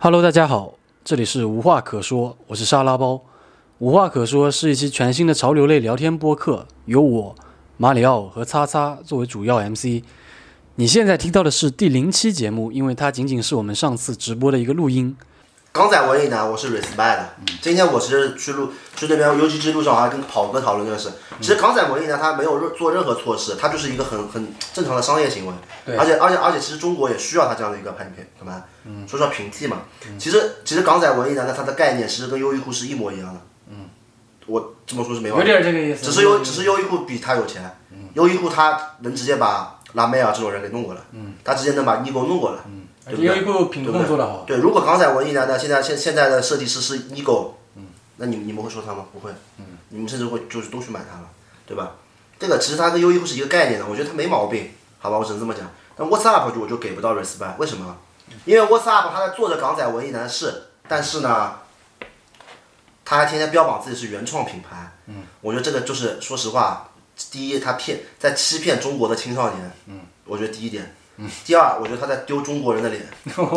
Hello，大家好，这里是无话可说，我是沙拉包。无话可说是一期全新的潮流类聊天播客，由我马里奥和叉叉作为主要 MC。你现在听到的是第零期节目，因为它仅仅是我们上次直播的一个录音。港仔文艺呢，我是 respect 的。今天我其实去路去那边游击之路上，我还跟跑哥讨论这个事。其实港仔文艺呢，他没有任做任何措施，他就是一个很很正常的商业行为。对而且而且而且，其实中国也需要他这样的一个拍片，干嘛？嗯，说说平替嘛。其实其实港仔文艺呢，那它的概念其实跟优衣库是一模一样的。嗯，我这么说是没问有题。点这个意思。只是优只是优衣库比他有钱。优衣库他能直接把拉梅尔这种人给弄过来。嗯，他直接能把尼狗弄过来。嗯，对不对优衣库品控做得好。对，如果港仔文艺呢，那现在现现在的设计师是 ego，嗯，那你你们会说他吗？不会，嗯，你们甚至会就是都去买它了，对吧？这个其实它跟优衣库是一个概念的，我觉得它没毛病，好吧，我只能这么讲。但 What's Up 就我就给不到 respect，为什么？因为 What's Up 他在做着港仔文艺男士，但是呢，他还天天标榜自己是原创品牌，嗯，我觉得这个就是说实话，第一他骗在欺骗中国的青少年，嗯，我觉得第一点。第二，我觉得他在丢中国人的脸，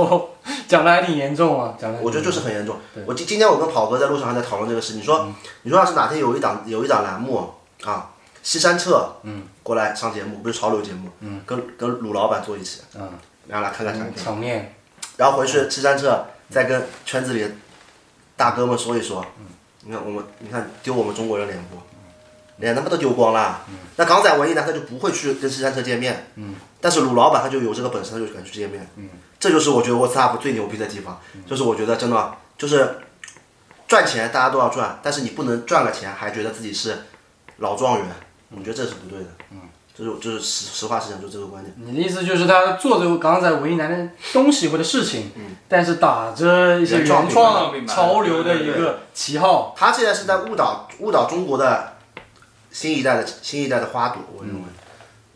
讲的还挺严重啊，讲的。我觉得就是很严重。我今今天我跟跑哥在路上还在讨论这个事。你说，你说要是哪天有一档有一档栏目啊，西山彻嗯。过来上节目，不是潮流节目，嗯，跟跟鲁老板坐一起，嗯，然后来看看产品，场面。然后回去西山彻再跟圈子里的大哥们说一说，嗯，你看我们，你看丢我们中国人脸不？脸他妈都丢光了。那港仔文艺男，他就不会去跟西山澈见面，嗯，但是鲁老板他就有这个本事，他就敢去见面，嗯，这就是我觉得 WhatsApp 最牛逼的地方，就是我觉得真的就是赚钱大家都要赚，但是你不能赚了钱还觉得自己是老状元，我觉得这是不对的，嗯，就是就是实实话实讲，就这个观点。你的意思就是他做着港仔文艺男的东西或者事情，但是打着一些原创潮流的一个旗号。他现在是在误导误导中国的新一代的新一代的花朵，我认为，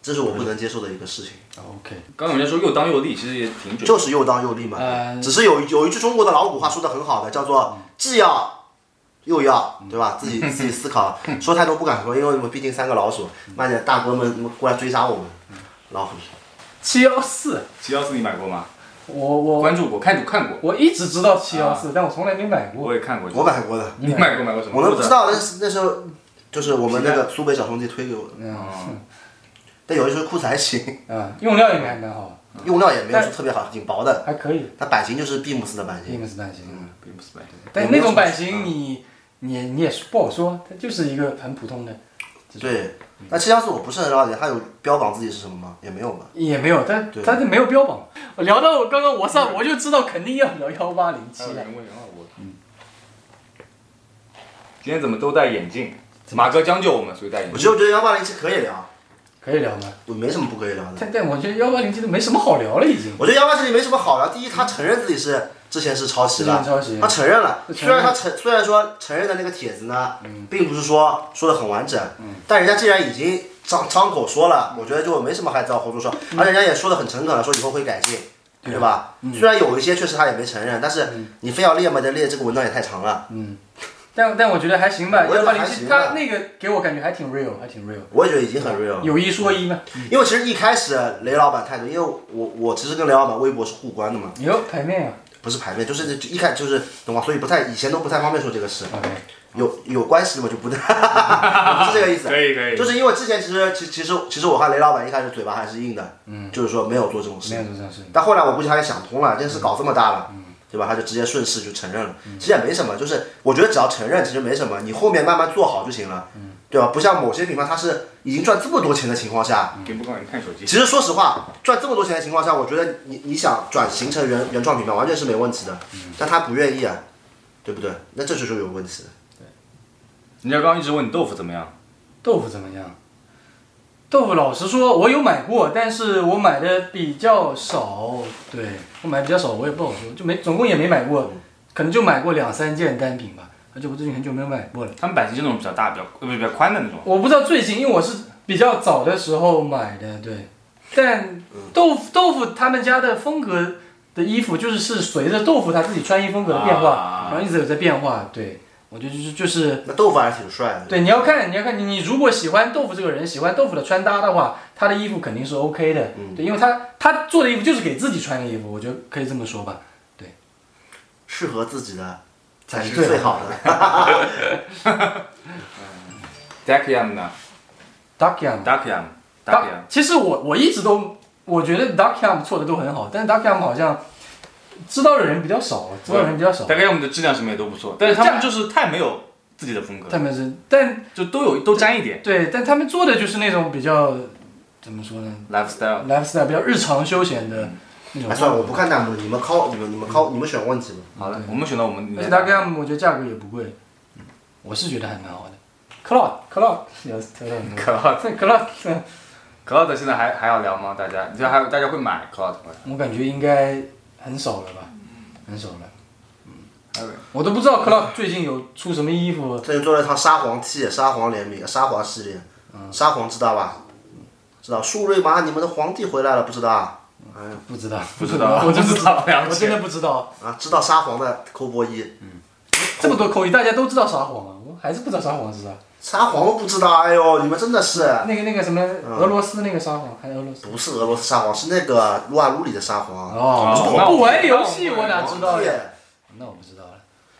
这是我不能接受的一个事情。OK，刚才我们说又当又立，其实也挺准。就是又当又立嘛。呃只是有有一句中国的老古话说的很好的，叫做既要又要，对吧？自己自己思考，说太多不敢说，因为我们毕竟三个老鼠，慢点大哥们过来追杀我们，老虎。七幺四，七幺四你买过吗？我我关注过，看看过，我一直知道七幺四，但我从来没买过。我也看过。我买过的，你买过买过什么？我都不知道，那是那时候就是我们那个苏北小兄弟推给我的，嗯但有一双裤子还行，啊，用料应该还蛮好，用料也没有说特别好，挺薄的。还可以。它版型就是蒂姆斯的版型，伊姆斯版型，并不是买的。但那种版型你你你也不好说，它就是一个很普通的，对。那七幺四我不是很了解，它有标榜自己是什么吗？也没有吧。也没有，但对它这没有标榜。我聊到刚刚我上，我就知道肯定要聊幺八零七了今天怎么都戴眼镜？马哥将就我们，所以戴眼镜。我就觉得幺八零七可以聊，可以聊吗？我没什么不可以聊的。但但我觉得幺八零七都没什么好聊了，已经。我觉得幺八零七没什么好聊。第一，他承认自己是之前是抄袭之前了，抄袭他承认了。虽然他承虽然说承认的那个帖子呢，并不是说说的很完整，但人家既然已经张张口说了，我觉得就没什么还找后头说，而且人家也说的很诚恳了，说以后会改进。对吧？虽然有一些确实他也没承认，但是你非要列嘛，这列这个文章也太长了。但但我觉得还行吧，我觉得幺八零七还行吧它那个给我感觉还挺 real，还挺 real，我也觉得已经很 real 了。有一说一嘛。因为其实一开始雷老板态度，因为我我其实跟雷老板微博是互关的嘛，有牌面呀不是牌面，就是就一开就是懂吗？所以不太以前都不太方便说这个事有有关系的嘛就不太，不是这个意思。可以可以。就是因为之前其实其其实其实我和雷老板一开始嘴巴还是硬的，嗯，就是说没有做这种事没有做这种事情。但后来我估计他也想通了，这件事搞这么大了，对吧？他就直接顺势就承认了。其实也没什么，就是我觉得只要承认，其实没什么，你后面慢慢做好就行了，对吧？不像某些品牌，它是已经赚这么多钱的情况下，并不告诉你看手机。其实说实话，赚这么多钱的情况下，我觉得你你想转型成原原创品牌完全是没问题的，但他不愿意啊，对不对？那这就是有问题的。人家刚刚一直问你豆腐怎么样？豆腐怎么样？豆腐老实说，我有买过，但是我买的比较少。对我买的比较少，我也不好说，就没总共也没买过，可能就买过两三件单品吧。而且我最近很久没有买过了。他们版型就那种比较大、比较呃不是比较宽的那种。我不知道最近，因为我是比较早的时候买的，对。但豆腐豆腐他们家的风格的衣服，就是是随着豆腐他自己穿衣风格的变化，啊然后一直有在变化。对，我觉得就是就是那豆腐还是挺帅的。对，你要看，你要看你你如果喜欢豆腐这个人，喜欢豆腐的穿搭的话，他的衣服肯定是 OK 的。对，因为他他做的衣服就是给自己穿的衣服，我觉得可以这么说吧。对适合自己的才是最最好的。Duckyam 呢 Duckyam。？Dakyam Duck，Dakyam 其实我我一直都我觉得 Duckyam 做的都很好，但是 Duckyam 好像知道的人比较少，知道的人比较少。Dakyam 的质量什么也都不错，但是他们就是太没有自己的风格，他们是，但就都有都沾一点对，但他们做的就是那种比较怎么说呢 lifestyle。，lifestyle 比较日常休闲的那种。哎，算了，我不看弹幕，你们靠，你们你们靠，你们选问题吧。好的，我们选到我们而且 Duckyam 我觉得价格也不贵，我是觉得还蛮好的。Cloud Cloud 现在还还要聊吗？大家，你觉得还有大家会买 Cloud 吗？我感觉应该很少了吧，很少了。还有我都不知道 Cloud 最近有出什么衣服。最近做了一套沙皇 T，沙皇联名，沙皇系列，沙皇知道吧？知道舒瑞玛，你们的皇帝回来了，不知道啊？哎呀不知道，不知道我真不知道我真的不知道。啊，知道沙皇的扣波一。嗯，这么多扣一，大家都知道沙皇啊，我还是不知道沙皇是啥。沙皇我不知道，哎呦，你们真的是。那个那个什么俄罗斯那个沙皇，还是俄罗斯？不是俄罗斯沙皇，是那个撸啊撸里的沙皇。哦，不玩游戏，我哪知道呀？那我不知道了。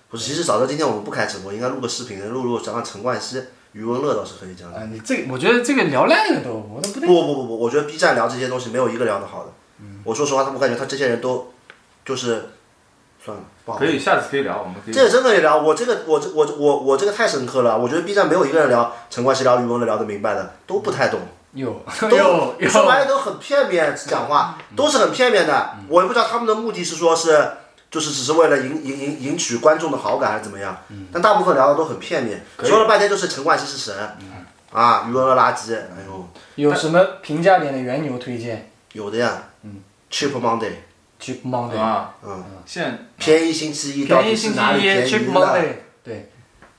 不是，其实早知道今天我们不开直播，应该录个视频，录录讲讲陈冠希、余文乐倒是可以讲讲。啊，你这，我觉得这个聊烂了都，我都不不对。不不不，我觉得 B 站聊这些东西没有一个聊得好的。我说实话，他我感觉他这些人都就是算了，不好。可。以，下次可以聊，我们可以。这个真可以聊，我这个我这我我我这个太深刻了，我觉得 B 站没有一个人聊陈冠希、聊余文乐聊得明白的，都不太懂。有。都有有，说白了都很片面讲话，都是很片面的。我也不知道他们的目的是说是就是只是为了赢赢赢赢取观众的好感还是怎么样，但大部分聊的都很片面，说了半天就是陈冠希是神，啊，余文乐垃圾，哎呦，有什么平价点的原牛推荐？有的呀。嗯，Cheap Monday，？Cheap Monday，啊，嗯，现便宜星期一到底便宜星期一是哪里便宜，Cheap 了？Monday，对。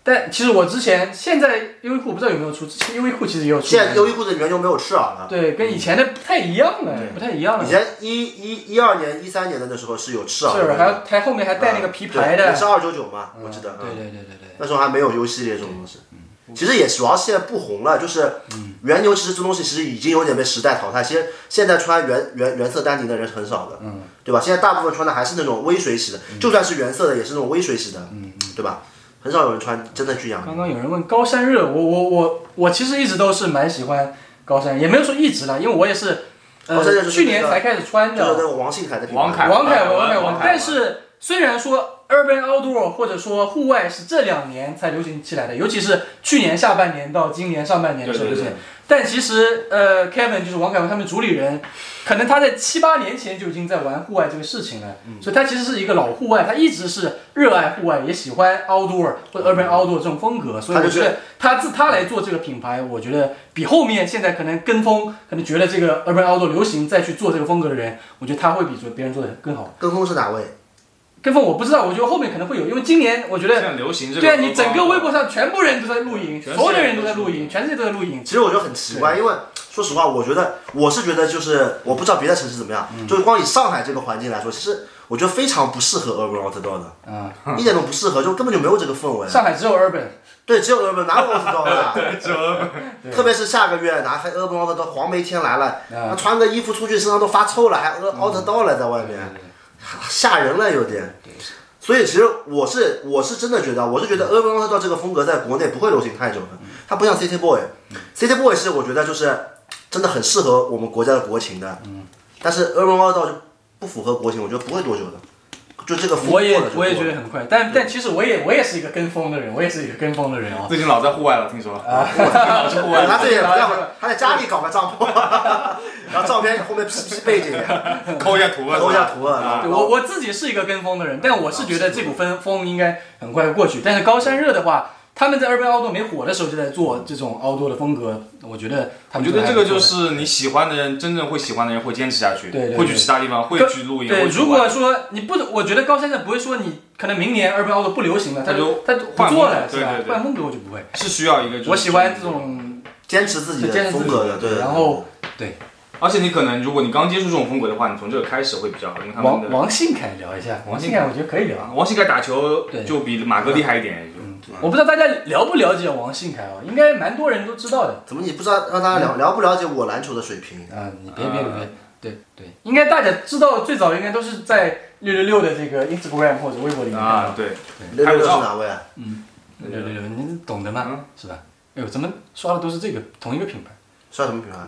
但其实我之前现在优衣库不知道有没有出，之前优衣库其实也有出。现在优衣库的原牛没有赤耳了，对，跟以前的不太一样了，不太一样了。以前一一一二年、一三年的那时候是有赤耳的，是，还要还后面还带那个皮牌的对也。是二九九嘛，我记得，对嗯对对对对。那时候还没有 U 系列这种东西。其实也主要现在不红了，就是原牛其实这东西其实已经有点被时代淘汰。其实现在穿原原原色丹宁的人是很少的，对吧？现在大部分穿的还是那种微水洗的，就算是原色的也是那种微水洗的，对吧？很少有人穿真的巨阳。刚刚有人问高山热，我我我我其实一直都是蛮喜欢高山，也没有说一直了，因为我也是，去年才开始穿的。王信凯的王凯王凯王王凯王，王凯但是虽然说 urban outdoor 或者说户外是这两年才流行起来的，尤其是去年下半年到今年上半年的时候流行。对。对对，但其实呃 Kevin 就是王凯文他们主理人，可能他在七八年前就已经在玩户外这个事情了，所以他其实是一个老户外，他一直是热爱户外，也喜欢 outdoor 或者 urban outdoor 这种风格，所以我觉得他自他来做这个品牌，我觉得比后面现在可能跟风，可能觉得这个 urban outdoor 流行再去做这个风格的人，我觉得他会比做别人做的更好。跟风是哪位？跟风我不知道，我觉得后面可能会有，因为今年我觉得，现在流行这个。对啊，你整个微博上全部人都在露营，所有的人都在露营，全世界都在露营。其实我觉得很奇怪，因为说实话，我觉得我是觉得就是我不知道别的城市怎么样，就是光以上海这个环境来说，其实我觉得非常不适合 urban outdoor 的，嗯，一点都不适合，就根本就没有这个氛围。上海只有 urban，对，只有 urban 哪有 outdoor 的？只有 urban 特别是下个月，哪还 urban outdoor 黄梅天来了，啊那穿个衣服出去身上都发臭了，还 outdoor 了在外面，吓人了有点。所以其实我是我是真的觉得，我是觉得 urban outdoor 这个风格在国内不会流行太久的，它不像 city boy，city boy 是我觉得就是真的很适合我们国家的国情的，但是 urban outdoor 就不符合国情，我觉得不会多久的，就这个风我也过了我也觉得很快，但但其实我也我也是一个跟风的人，我也是一个跟风的人啊。最近老在户外了，听说。啊。老在户外他这也不要对，他在家里搞个帐篷，然后照片后面 P P 背景，抠一下图啊，抠一下图啊对我我自己是一个跟风的人，但我是觉得这股风风应该很快过去。但是高山热的话，他们在 urban outdoor 没火的时候就在做这种 outdoor 的风格，我觉得他们我觉得这个就是你喜欢的人，真正会喜欢的人会坚持下去，对对对会去其他地方，会去露营，对，如果说你不，我觉得高山热不会说你可能明年 urban outdoor 不流行了，他他就他换风不做了，是吧格对对？对换风格我就不会。是需要一个，我喜欢这种，坚持自己的坚持风格的，对。然后对而且你可能如果你刚接触这种风格的话，你从这个开始会比较好，因为他们王王信凯聊一下，王信凯我觉得可以聊。王信凯打球对就比马哥厉害一点，就我不知道大家了不了解王信凯啊，应该蛮多人都知道的。怎么你不知道让大家了了不了解我篮球的水平？啊，你别别别，对对，应该大家知道最早应该都是在六六六的这个 Instagram 或者微博里面对，六六六是哪位啊？嗯六六六，你懂的嘛嗯，是吧？哎呦，怎么刷的都是这个同一个品牌刷什么品牌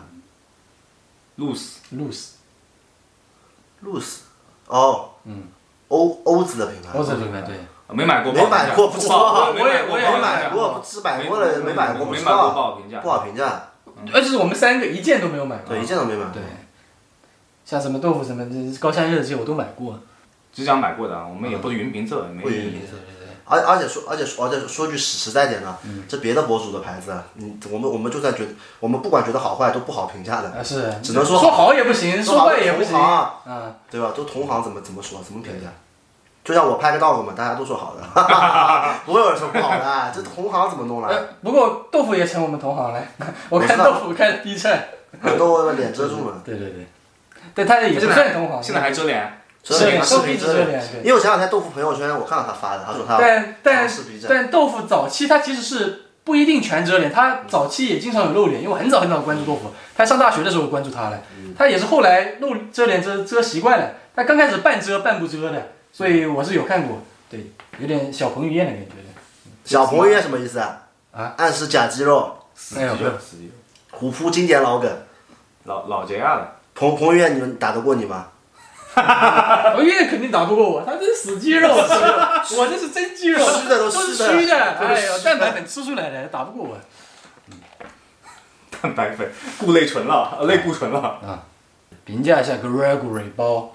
loose，？Loose，？Loose。哦，嗯，欧欧子的品牌。欧子品牌对。没买过，没买过不知道没买过，我也没买过，不知买过了，没买过，不知道，不道，好评价不。好评价。而且是我们三个一件都没有买过。对，一件都没买过对。，像什么豆腐什么这高山热这些我都买过。只讲买过的啊，我们也不是云评测，没不云评测而而且说，而且说，而且说句实实在点的，这别的博主的牌子，嗯，我们我们就算觉得，我们不管觉得好坏都不好评价的，啊是，只能说说好也不行，说坏也不行。同行啊，啊，对吧？都同行怎么怎么说，怎么评价？就像我拍个 dog 嘛，大家都说好的，不会有人说不好的，这同行怎么弄来？呃，不过豆腐也成我们同行了。我看豆腐看低称。都脸遮住了。对对对，对他也不现同行。现在还遮脸，遮脸视是豆腐一频遮脸，直遮脸，对。因为我前两天豆腐朋友圈我看到他发的，他说他但但但豆腐早期他其实是不一定全遮脸，他早期也经常有露脸，因为我很早很早关注豆腐，他上大学的时候关注他了，他也是后来露遮脸遮遮习惯了，他刚开始半遮半不遮的，所以我是有看过，对，有点小彭于晏的感觉的。小彭于晏什么意思啊？啊，暗示假肌肉，死肌肉，死肌肉，虎扑经典老梗。老老杰啊了，彭彭于晏，你们打得过你吗？彭于晏肯定打不过我，他这是死肌肉，我这是真肌肉，虚的都都是虚的 哎呦，蛋白粉吃出来的，打不过我。蛋白粉固类醇了，类固醇了。评价一下 Gregory 包，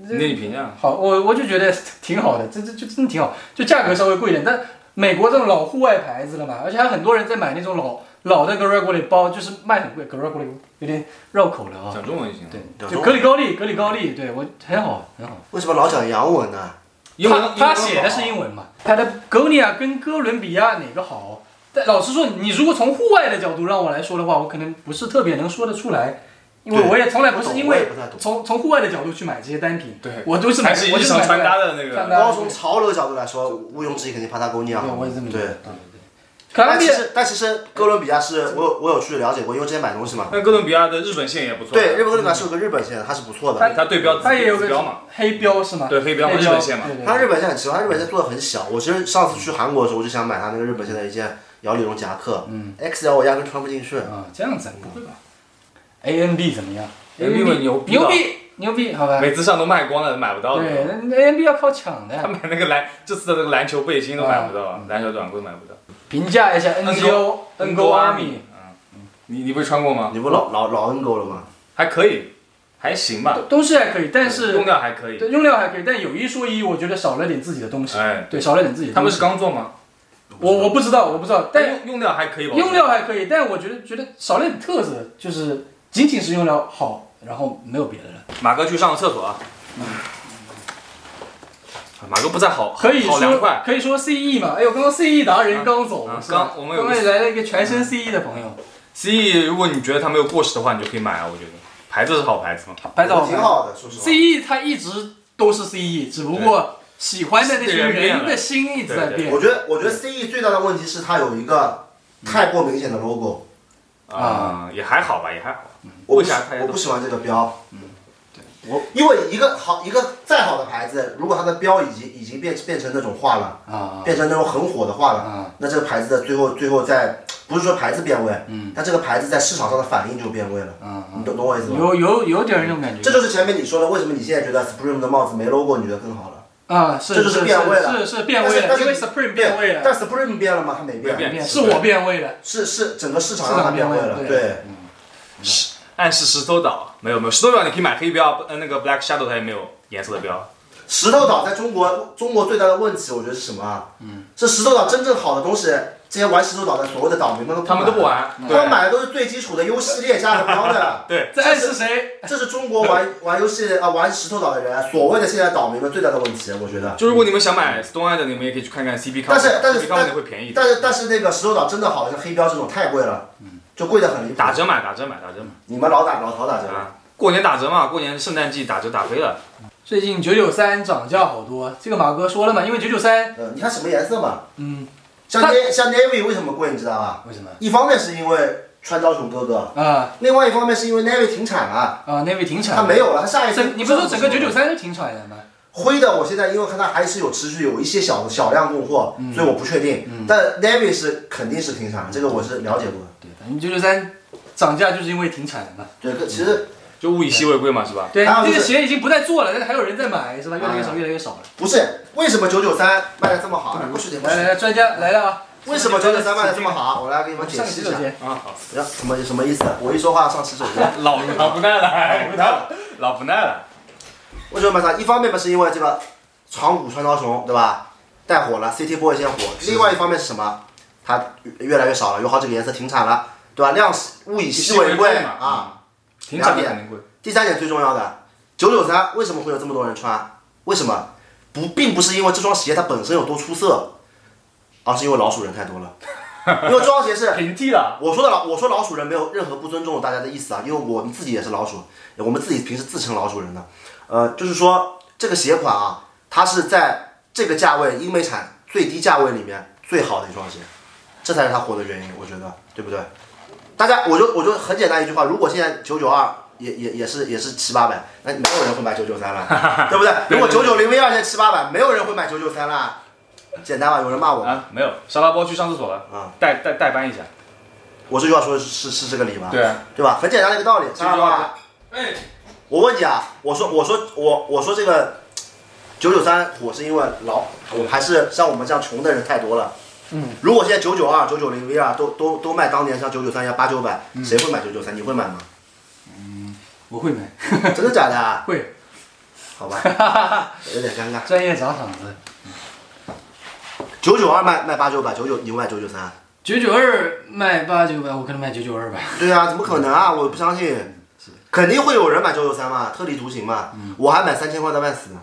那你评价？好，我我就觉得挺好的，这这就真的挺好，就价格稍微贵一点，但美国这种老户外牌子了嘛，而且还有很多人在买那种老老的 Gregory 包，就是卖很贵，Gregory 有点绕口了啊。讲中文就行。对，就格里高利，格里高利，对我很好很好。为什么老讲洋文呢？因为他他写的是英文嘛，Patagonia 跟哥伦比亚哪个好？但老实说，你如果从户外的角度让我来说的话，我可能不是特别能说得出来，因为我也从来不是因为。从从户外的角度去买这些单品，对我都是买，还是我日常穿就是买回来搭的那个。光从潮流角度来说，毋庸置疑，肯定我也这么对。。对对但其实，但其实哥伦比亚是我有我有去了解过，因为之前买东西嘛。那哥伦比亚的日本线也不错。对，日本哥伦比亚是有个日本线，它是不错的。它对标它也有个标嘛，黑标是吗？对黑标嘛日本线嘛它日本线很奇怪，它日本线做的很小。我其实上次去韩国的时候，我就想买它那个日本线的一件摇粒绒夹克，嗯 XL 我压根穿不进去。啊，这样子不会吧？A N B 怎么样 ANB 会牛逼牛逼牛逼，好吧？每次上都卖光了，买不到的。对，那 A N B 要靠抢的。他买那个篮这次的那个篮球背心都买不到，篮球短裤买不到。评价一下 N G O N G O Army，你你不是穿过吗？你不老老老 N G O 了吗？还可以，还行吧，东西还可以，但是用料还可以。对用料还可以，但有一说一，我觉得少了点自己的东西。哎，对，少了点自己的他们。是刚做吗？我我不知道，我不知道，但用用料还可以吧？用料还可以，但我觉得觉得少了点特色，就是仅仅是用料好，然后没有别的了。马哥去上个厕所啊。马哥不在好，可以说好凉快。可以说 CE 嘛，哎呦，刚刚 CE 达人刚走，刚我们刚刚来了一个全身 CE 的朋友，CE，如果你觉得它没有过时的话，你就可以买啊，我觉得牌子是好牌子嘛。拍照挺好的，说实话。CE 它一直都是 CE，只不过喜欢的那些人的心一直在变我。觉得，我觉得 CE 最大的问题是它有一个太过明显的 logo，啊，也还好吧，也还好。我不啥我不喜欢这个标。我因为一个好一个再好的牌子，如果它的标已经已经变变成那种画了，啊变成那种很火的画了，啊那这个牌子的最后最后在不是说牌子变味，嗯但这个牌子在市场上的反应就变味了，啊你懂懂我意思吗？有有有点那种感觉。这就是前面你说的，为什么你现在觉得 Supreme 的帽子没 logo 你觉得更好了？啊，是这就是是变味了是是变味了，但是因为 Supreme 变味了，但 Supreme 变了吗？它没变，是我变味了。是是整个市场让它变味了，变味了对。暗示石头岛没有没有石头岛你可以买黑标，呃那个 Black Shadow 它也没有颜色的标。石头岛在中国，中国最大的问题，我觉得是什么啊？嗯，是石头岛真正好的东西，这些玩石头岛的所谓的岛民们都他们都不，玩，他们买的都是最基础的 U 系列加了标的。对，这暗示谁？这是中国玩玩游戏啊玩石头岛的人，所谓的现在岛民们最大的问题，我觉得。就如果你们想买 Stone Island，你们也可以去看看 CP 但是但是 CP Company 会便宜，但是但是那个石头岛真的好，像黑标这种太贵了，就贵得很离谱。打折买打折买打折买你们老打老淘打折，啊！过年打折嘛，过年圣诞季打折打飞了。最近九九三涨价好多，这个马哥说了嘛，因为九九三，嗯，你看什么颜色嘛？嗯，像 Na 像 Navy 为什么贵，你知道吧？为什么？一方面是因为川昭雄哥哥，啊另外一方面是因为 Navy 停产了，啊，那位停产，它没有了，它下一次整，你不是说整个九九三都停产了吗？灰的，我现在因为看它还是有持续有一些小小量供货，所以我不确定。但 Navy 是肯定是停产，这个我是了解过的。正九九三涨价就是因为停产了嘛。对，这其实就物以稀为贵嘛，是吧？对，这个鞋已经不再做了，但是还有人在买，是吧？越来越少，啊越来越少了。不是为什么九九三卖的这么好？不是。来来来，专家来了啊！为什么九九三卖的这么好？我来给你们解上释一下。间，啊，好，呀，什么什么意思？我一说话上洗手间。老老不耐了，不耐了，老不耐了。为什么卖它？一方面嘛是因为这个长谷川刀雄对吧，带火了，City Boy 先火。另外一方面是什么？它越来越少了，有好几个颜色停产了，对吧？量物以稀为贵嘛啊。停产的肯定贵。第三点最重要的，九九三为什么会有这么多人穿？为什么？不，并不是因为这双鞋它本身有多出色，而是因为老鼠人太多了。因为这双鞋是平替了，我说的老，我说老鼠人没有任何不尊重大家的意思啊，因为我们自己也是老鼠，我们自己平时自称老鼠人的，呃，就是说这个鞋款啊，它是在这个价位英美产最低价位里面最好的一双鞋，这才是它火的原因，我觉得，对不对？大家，我就我就很简单一句话，如果现在九九二也也也是也是七八百，那没有人会买九九三了，对不对？如果九九零 V 二现在七八百，没有人会买九九三了，简单吧？有人骂我吗？啊，没有，沙拉波去上厕所了，啊，代代代班一下。我这句话说的是是是这个理吧？对啊，对吧？很简单的一个道理，这句话哎，我问你啊，我说我说我我说这个九九三火是因为老，我还是像我们这样穷的人太多了。嗯，如果现在九九二、九九零 V 二都都都卖当年像九九三一样八九百，谁会买九九三？你会买吗？嗯我会买，真的假的啊？会，好吧，有点尴尬。专业砸场子。九九二卖卖八九百，九九你会买九九三？九九二卖八九百，我可能卖九九二吧。对啊，怎么可能啊？我不相信，肯定会有人买九九三嘛，特立独行嘛。我还买三千块的万斯呢，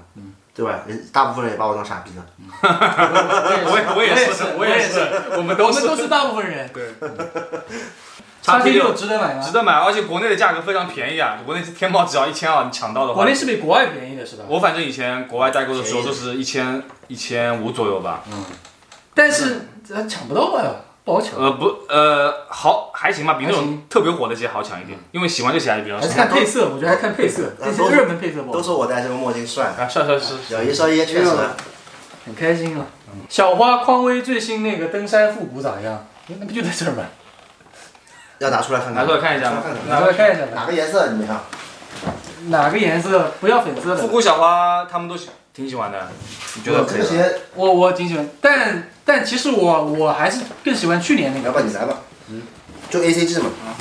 对吧？人大部分人也把我当傻逼了。我也我也是，我也是，我们都是我们都是大部分人。对。叉 T 六六值得买吗？值得买，而且国内的价格非常便宜啊！国内是天猫只要一千二，你抢到的话，国内是比国外便宜的是吧？我反正以前国外代购的时候都是一千一千五左右吧。嗯但是呃抢不到吧？不好抢。呃不呃好还行吧，比那种特别火的鞋好抢一点，因为喜欢这鞋还是比较还是。看配色，我觉得还看配色，呃都是这些热门配色不好都。说我戴这个墨镜帅，啊，帅帅是，有一说一，确实。很开心啊。小花匡威最新那个登山复古咋样？那不就在这儿吗？要拿出来看看，拿出来看一下拿出来看一下吧。哪个颜色你们看？哪个颜色？不要粉色的。复古小花他们都喜挺喜欢的，你觉得可以吗？这个，我我挺喜欢，但但其实我我还是更喜欢去年那个。来吧，你来吧。嗯，就 A C G 嘛。啊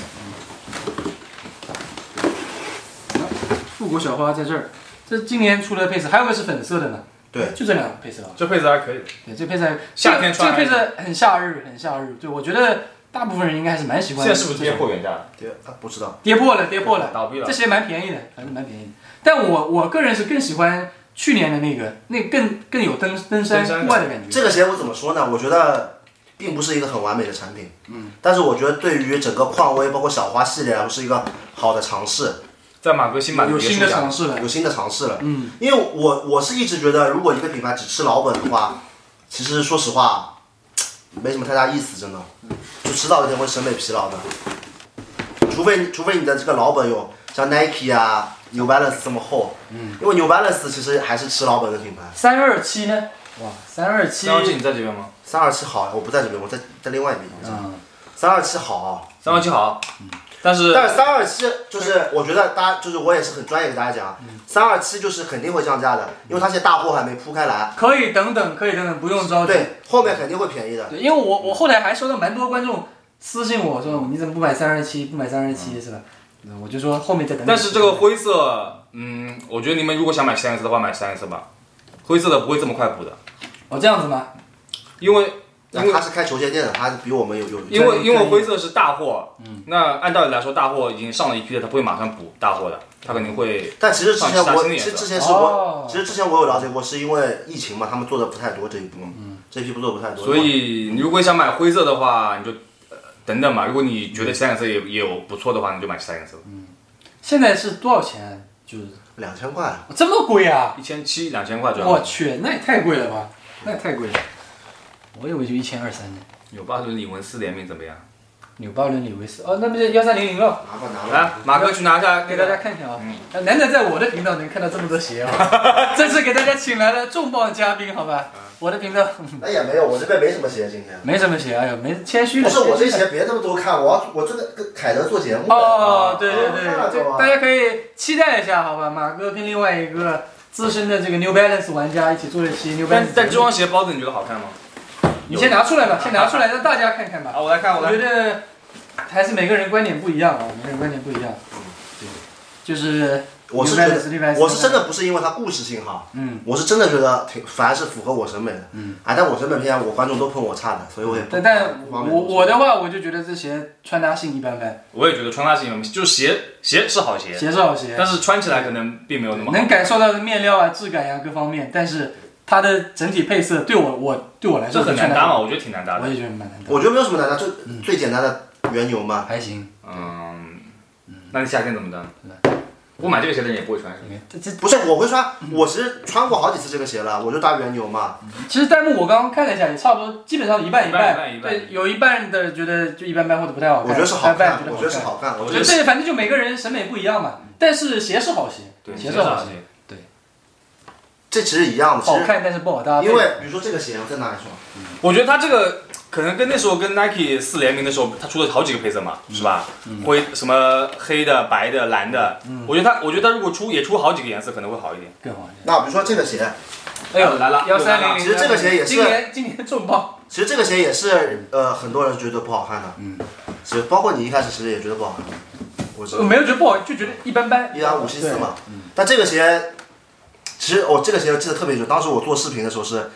复古小花在这儿，这今年出的配色，还有个是粉色的呢。对，就这两个配色啊。这配色还可以，对，这配色夏天穿这个配色很夏日，很夏日。对，我觉得大部分人应该还是蛮喜欢。现在是不是跌？破原价了？跌，啊，不知道。跌破了，跌破了，倒闭了这。鞋蛮便宜的，反正蛮便宜的。但我我个人是更喜欢去年的那个，那更更有登登山山户外的感觉。这个鞋我怎么说呢？我觉得并不是一个很完美的产品，嗯，但是我觉得对于整个匡威包括小花系列来说是一个好的尝试，在马哥新版有新的尝试了。有新的尝试了。嗯，因为我我是一直觉得，如果一个品牌只吃老本的话，其实说实话没什么太大意思，真的，就迟早有一天会审美疲劳的。除非除非你的这个老本有像 Nike 啊、New Balance 这么厚，嗯，因为 New Balance 其实还是吃老本的品牌。三二七呢？哇，三二七三二七你在这边吗？三二七好，我不在这边，我在在另外一边。嗯，三二七好，三二七好，但是但是三二七就是我觉得大家就是我也是很专业给大家讲，三二七就是肯定会降价的，因为它现在大货还没铺开来，可以等等，可以等等，不用着急。对，后面肯定会便宜的。对，因为我我后台还收到蛮多观众私信我说你怎么不买三二七，不买三二七是吧？嗯我就说后面再等等。但是这个灰色，嗯，我觉得你们如果想买三 S 的话，买三 S 吧，灰色的不会这么快补的，哦这样子吗？因为因为那他是开球鞋店的，他比我们有有。因为因为灰色是大货，嗯，那按道理来说，大货已经上了一批了，他不会马上补大货的，他肯定会但其实之前我其实之前是哦我其实之前我有了解过，是因为疫情嘛，他们做的不太多这一步，嗯，这批不做不太多。所以你如果想买灰色的话，你就呃等等嘛。如果你觉得其他颜色也也有不错的话，你就买其他颜色。现在是多少钱？就是两千块，这么贵啊！一千七两千块左右，我去，那也太贵了吧？那也太贵了。我以为就一千二三呢。有吧？就是李文斯联名怎么样？纽巴伦李维斯，哦，那不就幺三零零了？拿吧拿来吧，，马哥去拿一下给大家看一下啊，嗯难得在我的频道能看到这么多鞋啊！这次给大家请来了重磅嘉宾，好吧？我的评论 那也没有，我这边没什么鞋今天。没什么鞋，哎呀，没谦虚了。不是我这鞋别那么多看，我我这个跟凯德做节目的。哦，对对对大家可以期待一下，好吧？马哥跟另外一个资深的这个 New Balance 玩家一起做一期 New Balance。但这双鞋包子你觉得好看吗？你先拿出来吧，先拿出来让大家看看吧。啊，我来看，我我觉得还是每个人观点不一样啊，每个人观点不一样。嗯对，就是我是觉得，我是真的不是因为它故事性哈，嗯，我是真的觉得挺，反而是符合我审美的。嗯，啊，但我审美偏我观众都喷我差的，所以我也不但但我我的话，我就觉得这鞋穿搭性一般般，我也觉得穿搭性一般就是鞋鞋是好鞋，鞋是好鞋，但是穿起来可能并没有那么好能感受到的面料啊、质感呀、各方面，但是它的整体配色对我我对我来说这很难搭嘛，我觉得挺难搭的。我也觉得蛮难搭，我觉得没有什么难搭，就最简单的原油嘛。还行。嗯，那你夏天怎么搭？我买这个鞋的人也不会穿，是吧这这不是，我会穿，我其实穿过好几次这个鞋了，我就搭原牛嘛。其实弹幕我刚刚看了一下，也差不多，基本上一半一半半。一半对，有一半的觉得就一般般或者不太好看，我觉得是好看，我觉得是。好看，我我觉得觉得是对，反正就每个人审美不一样嘛。但是鞋是好鞋，对，鞋是好鞋，对。这其实一样的。好看但是不好搭配。因为比如说这个鞋，我再拿一双，我觉得它这个可能跟那时候跟 Nike 四联名的时候，它出了好几个配色嘛，是吧？灰什么黑的、白的、蓝的。我觉得它，我觉得它如果出也出好几个颜色，可能会好一点。更好一点。那比如说这个鞋，哎呦，来了幺三零零，其实这个鞋也是今年今年重磅。其实这个鞋也是呃很多人觉得不好看的，嗯，其实包括你一开始其实也觉得不好看，我没有觉得不好，就觉得一般般。一两五七四嘛，但这个鞋，其实我这个鞋我记得特别久，当时我做视频的时候是，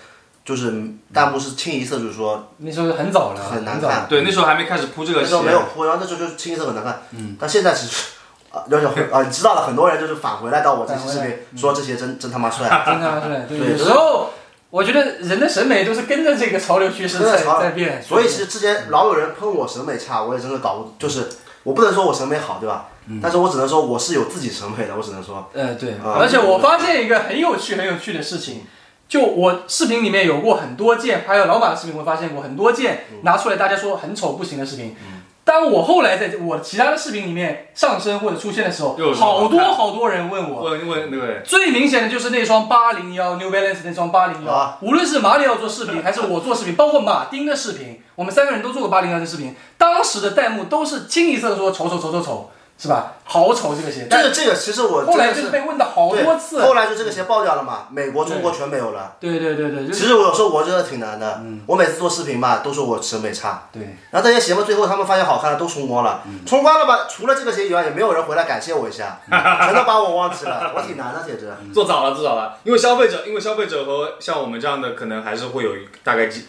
就是弹幕是清一色就是说那时候很早了，很难看对，那时候还没开始铺这个那时候。没有铺，然后那时候就是清一色很难看，嗯，但现在其实。啊，而且会啊，你知道了，很多人就是返回来到我这期视频，说这些真真他妈帅，真的是，对，对有时候我觉得人的审美都是跟着这个潮流趋势在在变。所以其实之前老有人喷我审美差，我也真的搞不，就是我不能说我审美好，对吧？但是我只能说我是有自己审美的，我只能说，呃，对，啊而且我发现一个很有趣、很有趣的事情，就我视频里面有过很多件，还有老马的视频我发现过很多件拿出来大家说很丑不行的视频。当我后来在我其他的视频里面上升或者出现的时候好多好多人问我，问问那个最明显的就是那双八零幺 New Balance 那双八零幺啊，无论是马里奥做视频，还是我做视频，包括马丁的视频，我们三个人都做过八零幺的视频，当时的弹幕都是清一色的说丑丑丑丑丑，是吧？好丑这个鞋，但这个这个其实我后来真的就是被问的好多次。后来就这个鞋爆掉了嘛，美国、中国全没有了。对对对对，其实我有时候我真的挺难的，我每次做视频嘛，都说我审美差，对，然后这些鞋嘛，最后他们发现好看的都冲光了，冲光了吧？除了这个鞋以外，也没有人回来感谢我一下，全都把我忘记了，我挺难的，简直。做早了，做早了，因为消费者，因为消费者和像我们这样的，可能还是会有一大概季，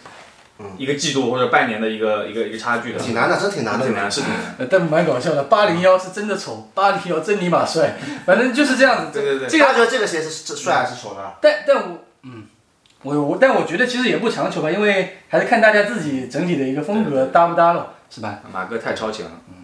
一个季度或者半年的一个一个一个差距的，挺难的，真挺难的。挺难，是挺难。呃但蛮搞笑的。八零幺是真的丑，八零幺真尼玛帅，反正就是这样子。对对对这个大家觉得这个鞋是是帅还是丑呢？但但我嗯，我我但我觉得其实也不强求吧，因为还是看大家自己整体的一个风格搭不搭了，是吧？马哥太超前了。嗯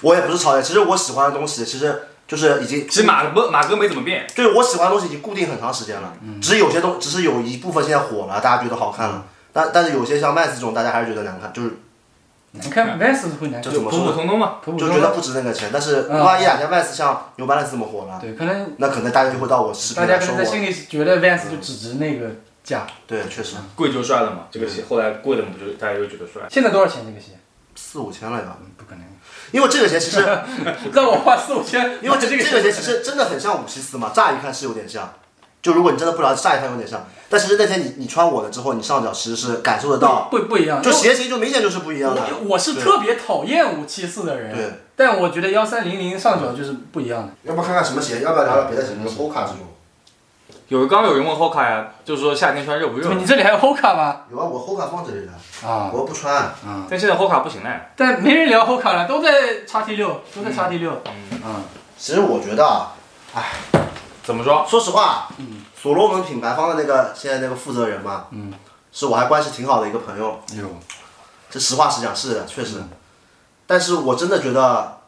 我也不是超前，其实我喜欢的东西，其实就是已经，其实马哥马哥没怎么变，对我喜欢的东西已经固定很长时间了，嗯只是有些东，只是有一部分现在火了，大家觉得好看了，但但是有些像 Vans 这种，大家还是觉得难看，就是难看 Vans 会难看，普普就怎么说呢，通通嘛。普普通通。就觉得不值那个钱，但是嗯万一哪天 Vans 像牛 Balance 这么火了，对，可能那可能大家就会到我视频大家来说我，可能在心里觉得 Vans 就只值那个价。对，确实贵就帅了嘛，这个鞋后来贵了嘛，不就大家就觉得帅。现在多少钱这个鞋？四五千了呀，不可能，因为这个鞋其实，让我花四五千，因为这这个这个鞋其实真的很像五七四嘛，乍一看是有点像，就如果你真的不了解，下一看有点像，但其实那天你你穿我的之后，你上脚其实是感受得到，不不一样，就鞋型就明显就是不一样的。我我是特别讨厌五七四的人，对，但我觉得幺三零零上脚就是不一样的。要不看看什么鞋？要不要聊聊别的鞋？比如 Hoka 这种。有刚刚有人问 Hoka 呀，就是说夏天穿热不热？你这里还有 Hoka 吗？有啊，我 Hoka 放这里的，啊，我又不穿。啊但现在 Hoka 不行了。但没人聊 Hoka 了，都在叉 T 六，都在叉 T 六。嗯，其实我觉得啊，怎么说？说实话，嗯所罗门品牌方的那个现在那个负责人嘛，嗯，是我还关系挺好的一个朋友。哎呦，这实话实讲是的，确实。但是我真的觉得，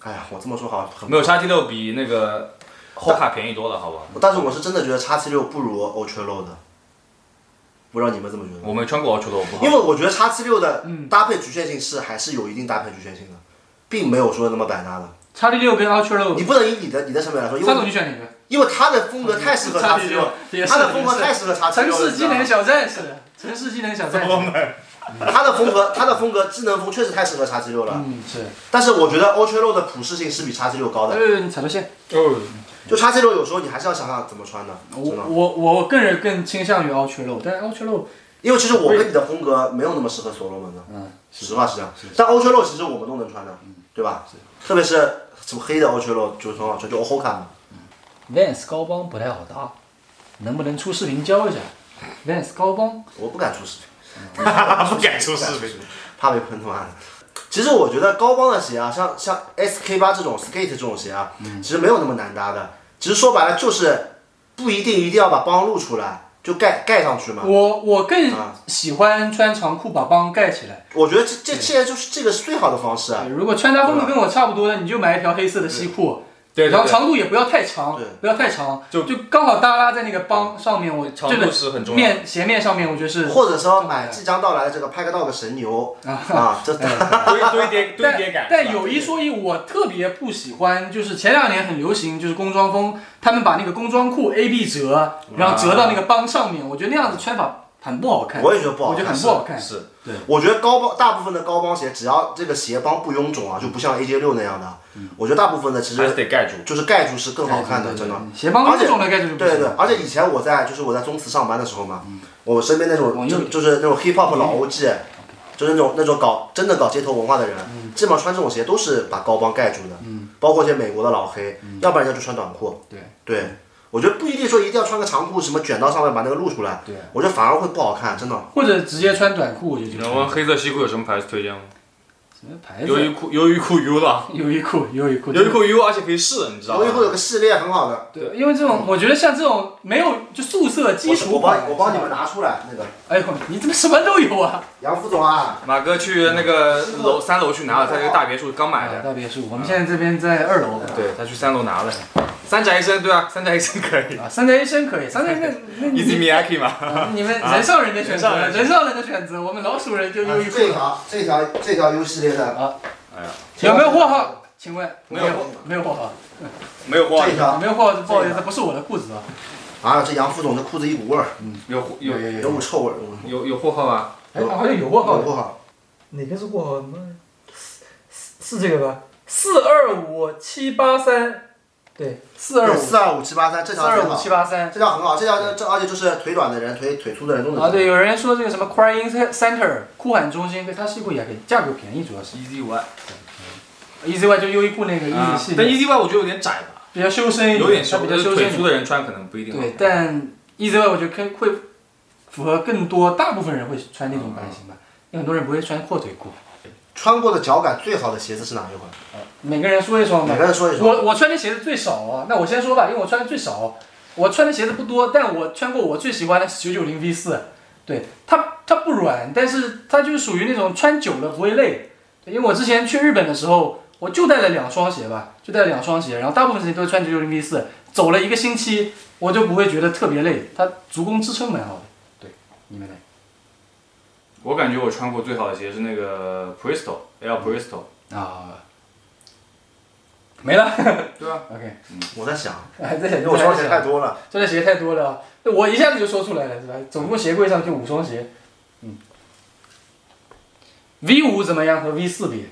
哎呀，我这么说好没有叉 T 六比那个 Hoka 便宜多了，好不好？但是我是真的觉得叉 T 六不如 Ultra Low 的。不知道你们怎么觉得？我没穿过 Ultra Low 不好因。为我觉得叉 T 六的嗯搭配局限性是还是有一定搭配局限性的，并没有说那么百搭的。叉 D 六跟 Ultra Low，你不能以你的你的审美来说，因张总为你选哪个？因为他的风格太适合叉 T 六，他的风格太适合叉 T 城六了。市技能小战士，城市技能小战士。它的风格，他的风格智能风确实太适合叉 T 六了。嗯，是。但是我觉得 Ultra Low 的普适性是比叉 T 六高的。呃，你踩到线。嗯，就叉 T 六有时候你还是要想想怎么穿的，我我我个人更倾向于 Ultra Low，但是 Ultra Low 因为其实我跟你的风格没有那么适合所罗门的，嗯，实话实讲。但 Ultra Low 其实我们都能穿的，对吧？特别是什么黑的 Ultra Low 就很好穿，就 Hoka 嘛。Vans 高帮不太好搭，能不能出视频教一下？Vans 高帮我不敢出视频。不敢出视频。怕被喷他妈的。其实我觉得高帮的鞋啊，像像 SK 八这种 skate 这种鞋啊，其实没有那么难搭的。其实说白了就是不一定一定要把帮露出来，就盖盖上去嘛。我我更啊喜欢穿长裤把帮盖起来。我觉得这这现在就是这个是最好的方式啊。如果穿搭风格跟我差不多的，你就买一条黑色的西裤，对对对，然后长度也不要太长对，不要太长，就就刚好耷拉在那个帮上面。我长度这个是很重要。面鞋面上面，我觉得是或者说买即将到来的这个 Pack Dog 神牛啊，这 堆堆叠堆叠感。但有一说一，我特别不喜欢，就是前两年很流行，就是工装风，他们把那个工装裤 A B 折，然后折到那个帮上面，我觉得那样子穿法很不好看。我也觉得不好我觉得看。很不好看。是，我觉得高帮大部分的高帮鞋，只要这个鞋帮不臃肿啊，就不像 AJ 六那样的，我觉得大部分的其还是实得盖住。就是盖住是更好看的，对对真的。鞋帮而且这种的盖住就不行。对对对，而且以前我在就是我在宗祠上班的时候嘛，我身边那种就就是那种 hip hop 老 OG，就是那种那种搞真的搞街头文化的人，基本上穿这种鞋都是把高帮盖住的，包括一些美国的老黑，要不然人家就穿短裤。对。对，我觉得不一定说一定要穿个长裤，什么卷到上面把那个露出来，对，我觉得反而会不好看，真的。或者直接穿短裤，我就觉得。能问黑色西裤有什么牌子推荐吗？什么牌子？优衣库，优衣库 U 的，优衣库，优衣库，优衣库 U，而且可以试，你知道吗？优衣库有个系列很好的，对，因为这种我觉得像这种没有就素色基础款我帮我帮你们拿出来那个哎呦，你怎么什么都有啊？杨副总啊，马哥去那个楼三楼去拿了，他这个大别墅刚买的。大别墅，我们现在这边在二楼。对他去三楼拿了。三宅一生，对啊，三宅一生可以。啊，三宅一生可以，三宅 那那 Easy Miyake 嘛，啊你们人上人的选择，人上人人上人的选择，我们老鼠人就优衣库这。条这条这条优系列的，哎呀，有没有货号？请问没有没有货号？没有货这，条没有货号，不好意思，不是我的裤子啊。啊，这杨副总的裤子一股味儿，有有有有股臭味儿，有有货号吗？哎，好像有货号。有货号。哪个是货号？是，是这个吧？四二五七八三，对，四二对，五四二五七八三这四二五条最好，七八三。这条很好，这条这而且就是腿短的人、腿腿粗的人都能啊，对，有人说这个什么 Crying Center 哭喊中心，对，它西裤也可以，价格便宜，主要是 Easy One，Easy Y 就优衣库那个 Easy 系但，Easy One 我觉得有点窄吧，比较修身一点，有点瘦，它比较修身一点。的人穿可能不一定。对，但 Easy Y 我觉得可以会符合更多大部分人会穿那种版型吧，因为很多人不会穿阔腿裤。穿过的脚感最好的鞋子是哪一款？每个人说一双吧每。个人说一说。我我穿的鞋子最少啊，那我先说吧，因为我穿的最少，我穿的鞋子不多，但我穿过我最喜欢的是九九零 V 四，对它它不软，但是它就是属于那种穿久了不会累。因为我之前去日本的时候，我就带了两双鞋吧，就带了两双鞋，然后大部分时间都是穿九九零 V 四，走了一个星期，我就不会觉得特别累，它足弓支撑蛮好的。对，你们呢？我感觉我穿过最好的鞋是那个 Bristol，啊，没了。对吧？OK，我在想，还 在想，因为我双鞋太多了。穿的鞋太多了，我一下子就说出来了，是吧？总共鞋柜上就五双鞋，嗯。V 五怎么样和 V 四比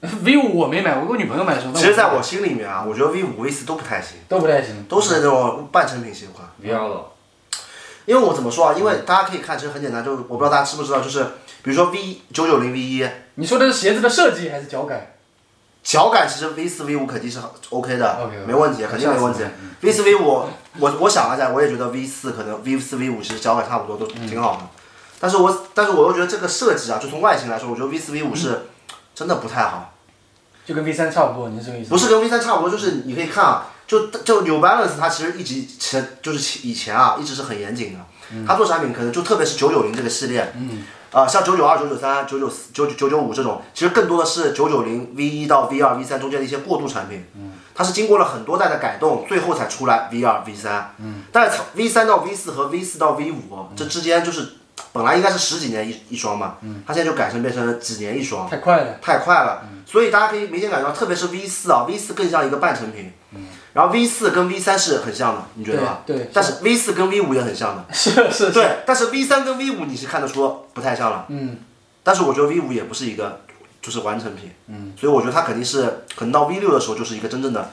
？V 五我没买，我给我女朋友买的时候。其实，在我心里面啊，我觉得 V 五、V 四都不太行，都不太行，都是那种半成品鞋款。V 二了，因为我怎么说啊？因为大家可以看，其实很简单，就是我不知道大家知不知道，就是比如说 V 九九零 V 一，你说的是鞋子的设计还是脚感？脚感其实 V 四 V 五肯定是 OK 的没问题，肯定没问题。V 四 V 五，我我想了一下，我也觉得 V 四可能 V 四 V 五其实脚感差不多，都挺好的。但是我但是我又觉得这个设计啊，就从外形来说，我觉得 V 四 V 五是真的不太好。就跟 V 三差不多，你是这个意思？不是跟 V 三差不多，就是你可以看啊，就就 New Balance 它其实一直前就是以前啊一直是很严谨的，它做产品可能就特别是九九零这个系列，啊、像九九二、九九三、九九四、九九九九五这种，其实更多的是九九零 V 一到 V 二、V 三中间的一些过渡产品。嗯，它是经过了很多代的改动，最后才出来 V 二、V 三。嗯，但是 V 三到 V 四和 V 四到 V 五、这之间就是本来应该是十几年一一双嘛，嗯，它现在就改成变成了几年一双。太快了。太快了，所以大家可以明显感觉到，特别是 V 四啊，V 四更像一个半成品，然后 V 四跟 V 三是很像的，你觉得吧？对对但是 V 四跟 V 五也很像的，是是是，对，但是 V 三跟 V 五你是看得出不太像了，嗯，但是我觉得 V 五也不是一个就是完成品，嗯，所以我觉得它肯定是可能到 V 六的时候就是一个真正的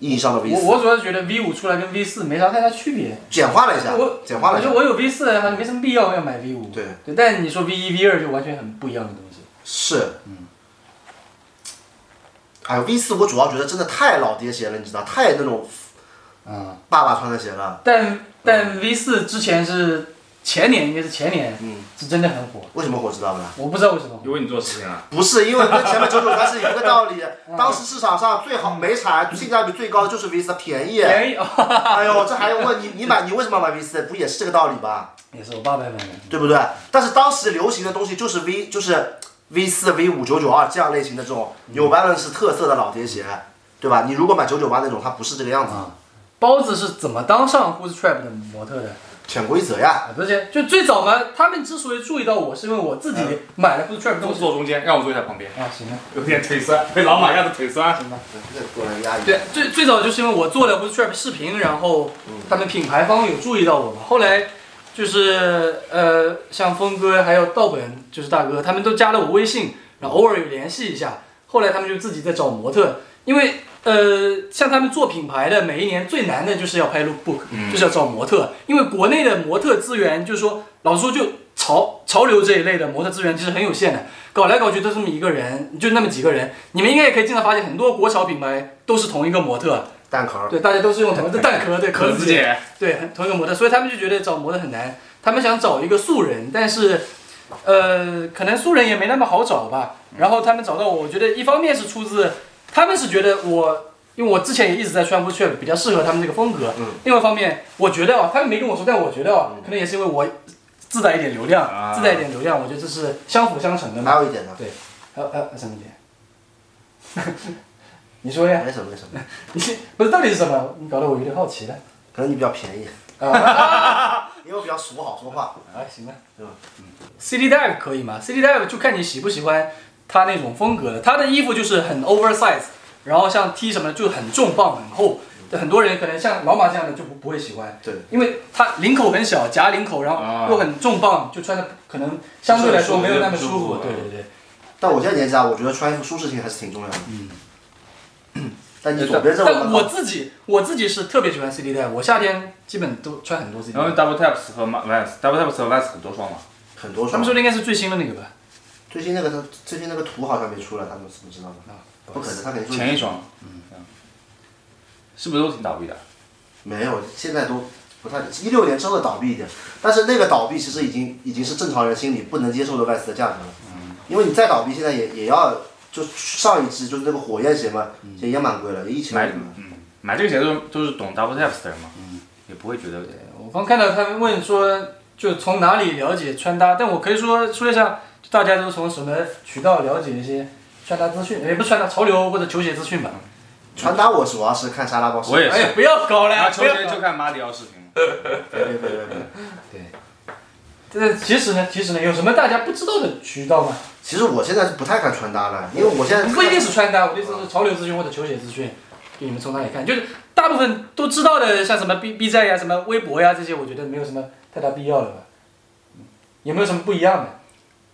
意义上的 V 我四，我主要是觉得 V 五出来跟 V 四没啥太大区别。简化了一下我，简化了一下我觉得，我有 V 四，好像没什么必要要买 V 五。对对，但你说 V 一、V 二就完全很不一样的东西。是，嗯。哎呦，V 四我主要觉得真的太老爹鞋了，你知道，太那种嗯、爸爸穿的鞋了。但但 V 四之前是前年，应该是前年，嗯，是真的很火。为什么火知道吗？我不知道为什么。因为你做事情啊，不是，因为跟前面九九三是一个道理。当时市场上最好美产、性价比最高的就是 V 四，便宜。便宜哦，哎呦，这还用问你？你买你为什么买 V 四？不也是这个道理吧？也是我爸爸买的。对不对？但是当时流行的东西就是 V，就是 V 四、V 五、九九二这样类型的这种 New Balance 特色的老爹鞋，对吧？你如果买九九八那种，它不是这个样子，啊，包子是怎么当上 Who's Trap 的模特的？潜规则呀。啊，不是，就最早嘛，他们之所以注意到我，是因为我自己买了 Who's Trap 的坐东西。坐中间，让我坐一下旁边，啊，行啊，有点腿酸，被老马压的腿酸。行吧。这过来压抑。对，最最早就是因为我做了 Who's Trap 视频，然后他们品牌方有注意到我嘛。后来就是呃，像峰哥还有道本，就是大哥，他们都加了我微信，然后偶尔有联系一下。后来他们就自己在找模特，因为呃，像他们做品牌的，每一年最难的就是要拍 lookbook，、就是要找模特，因为国内的模特资源，就是说老实说就潮潮流这一类的模特资源其实很有限的，搞来搞去都这么一个人，就那么几个人。你们应该也可以经常发现，很多国潮品牌都是同一个模特，蛋壳儿。对，大家都是用同一个蛋壳，对，壳子姐，对，同一个模特，所以他们就觉得找模特很难，他们想找一个素人，但是，呃，可能素人也没那么好找吧。然后他们找到我，我觉得一方面是出自他们是觉得我，因为我之前也一直在穿 b t a p 比较适合他们这个风格。嗯。另外一方面，我觉得啊，他们没跟我说，但我觉得啊，可能也是因为我自带一点流量，啊自带一点流量，我觉得这是相辅相成的嘛。还有一点呢，对还有还有什么点？你说呀？没什么没什么，你不是到底是什么？你搞得我有点好奇了。可能你比较便宜，啊。因为我比较俗好说话。啊，行了，对吧嗯？CD Dive 可以吗？CD Dive 就看你喜不喜欢他那种风格的。他的衣服就是很 oversize，然后像 T 什么的就很重磅很厚。对很多人可能像老马这样的就不不会喜欢，对，因为它领口很小，夹领口，然啊后又很重磅，就穿的可能相对来说没有那么舒服对对对。但我现在年纪大，我觉得穿衣服舒适性还是挺重要的。嗯。但你左边这但我自己我自己是特别喜欢 CD Dive，我夏天基本都穿很多 CD 然后。Double Taps 和 Vans，Double Taps 和 Vans 很多双嘛。很多双他们。说的应该是最新的那个吧？最新那个最近那个图好像没出来，他们怎么知道的。啊，不可能，他肯定说前一双，嗯，是不是都挺倒闭的？没有，现在都不太。一六年真的倒闭一点，但是那个倒闭其实已经已经是正常人心里不能接受的 Vans 的价格了。嗯。因为你再倒闭，现在也也要就上一季就是那个火焰鞋嘛，也也蛮贵了，一千买。嗯买这个鞋都都是懂 Double Taps 的人嘛，也不会觉得我刚看到他们问说，就从哪里了解穿搭？但我可以说说一下，大家都从什么渠道了解一些穿搭资讯？也不是穿搭潮流或者球鞋资讯吧？穿搭我主要是看沙拉包视频。我也是哎呀，不要搞了，然后球不要搞鞋就看马里奥视频。对对对对对。这其实呢，其实呢，有什么大家不知道的渠道吗？其实我现在是不太看穿搭了，因为我现在不一定是穿搭，我的意思是潮流资讯或者球鞋资讯，就你们从哪里看？就是大部分都知道的，像什么 B B 站呀、什么微博呀这些，我觉得没有什么太大必要了吧？嗯有没有什么不一样的？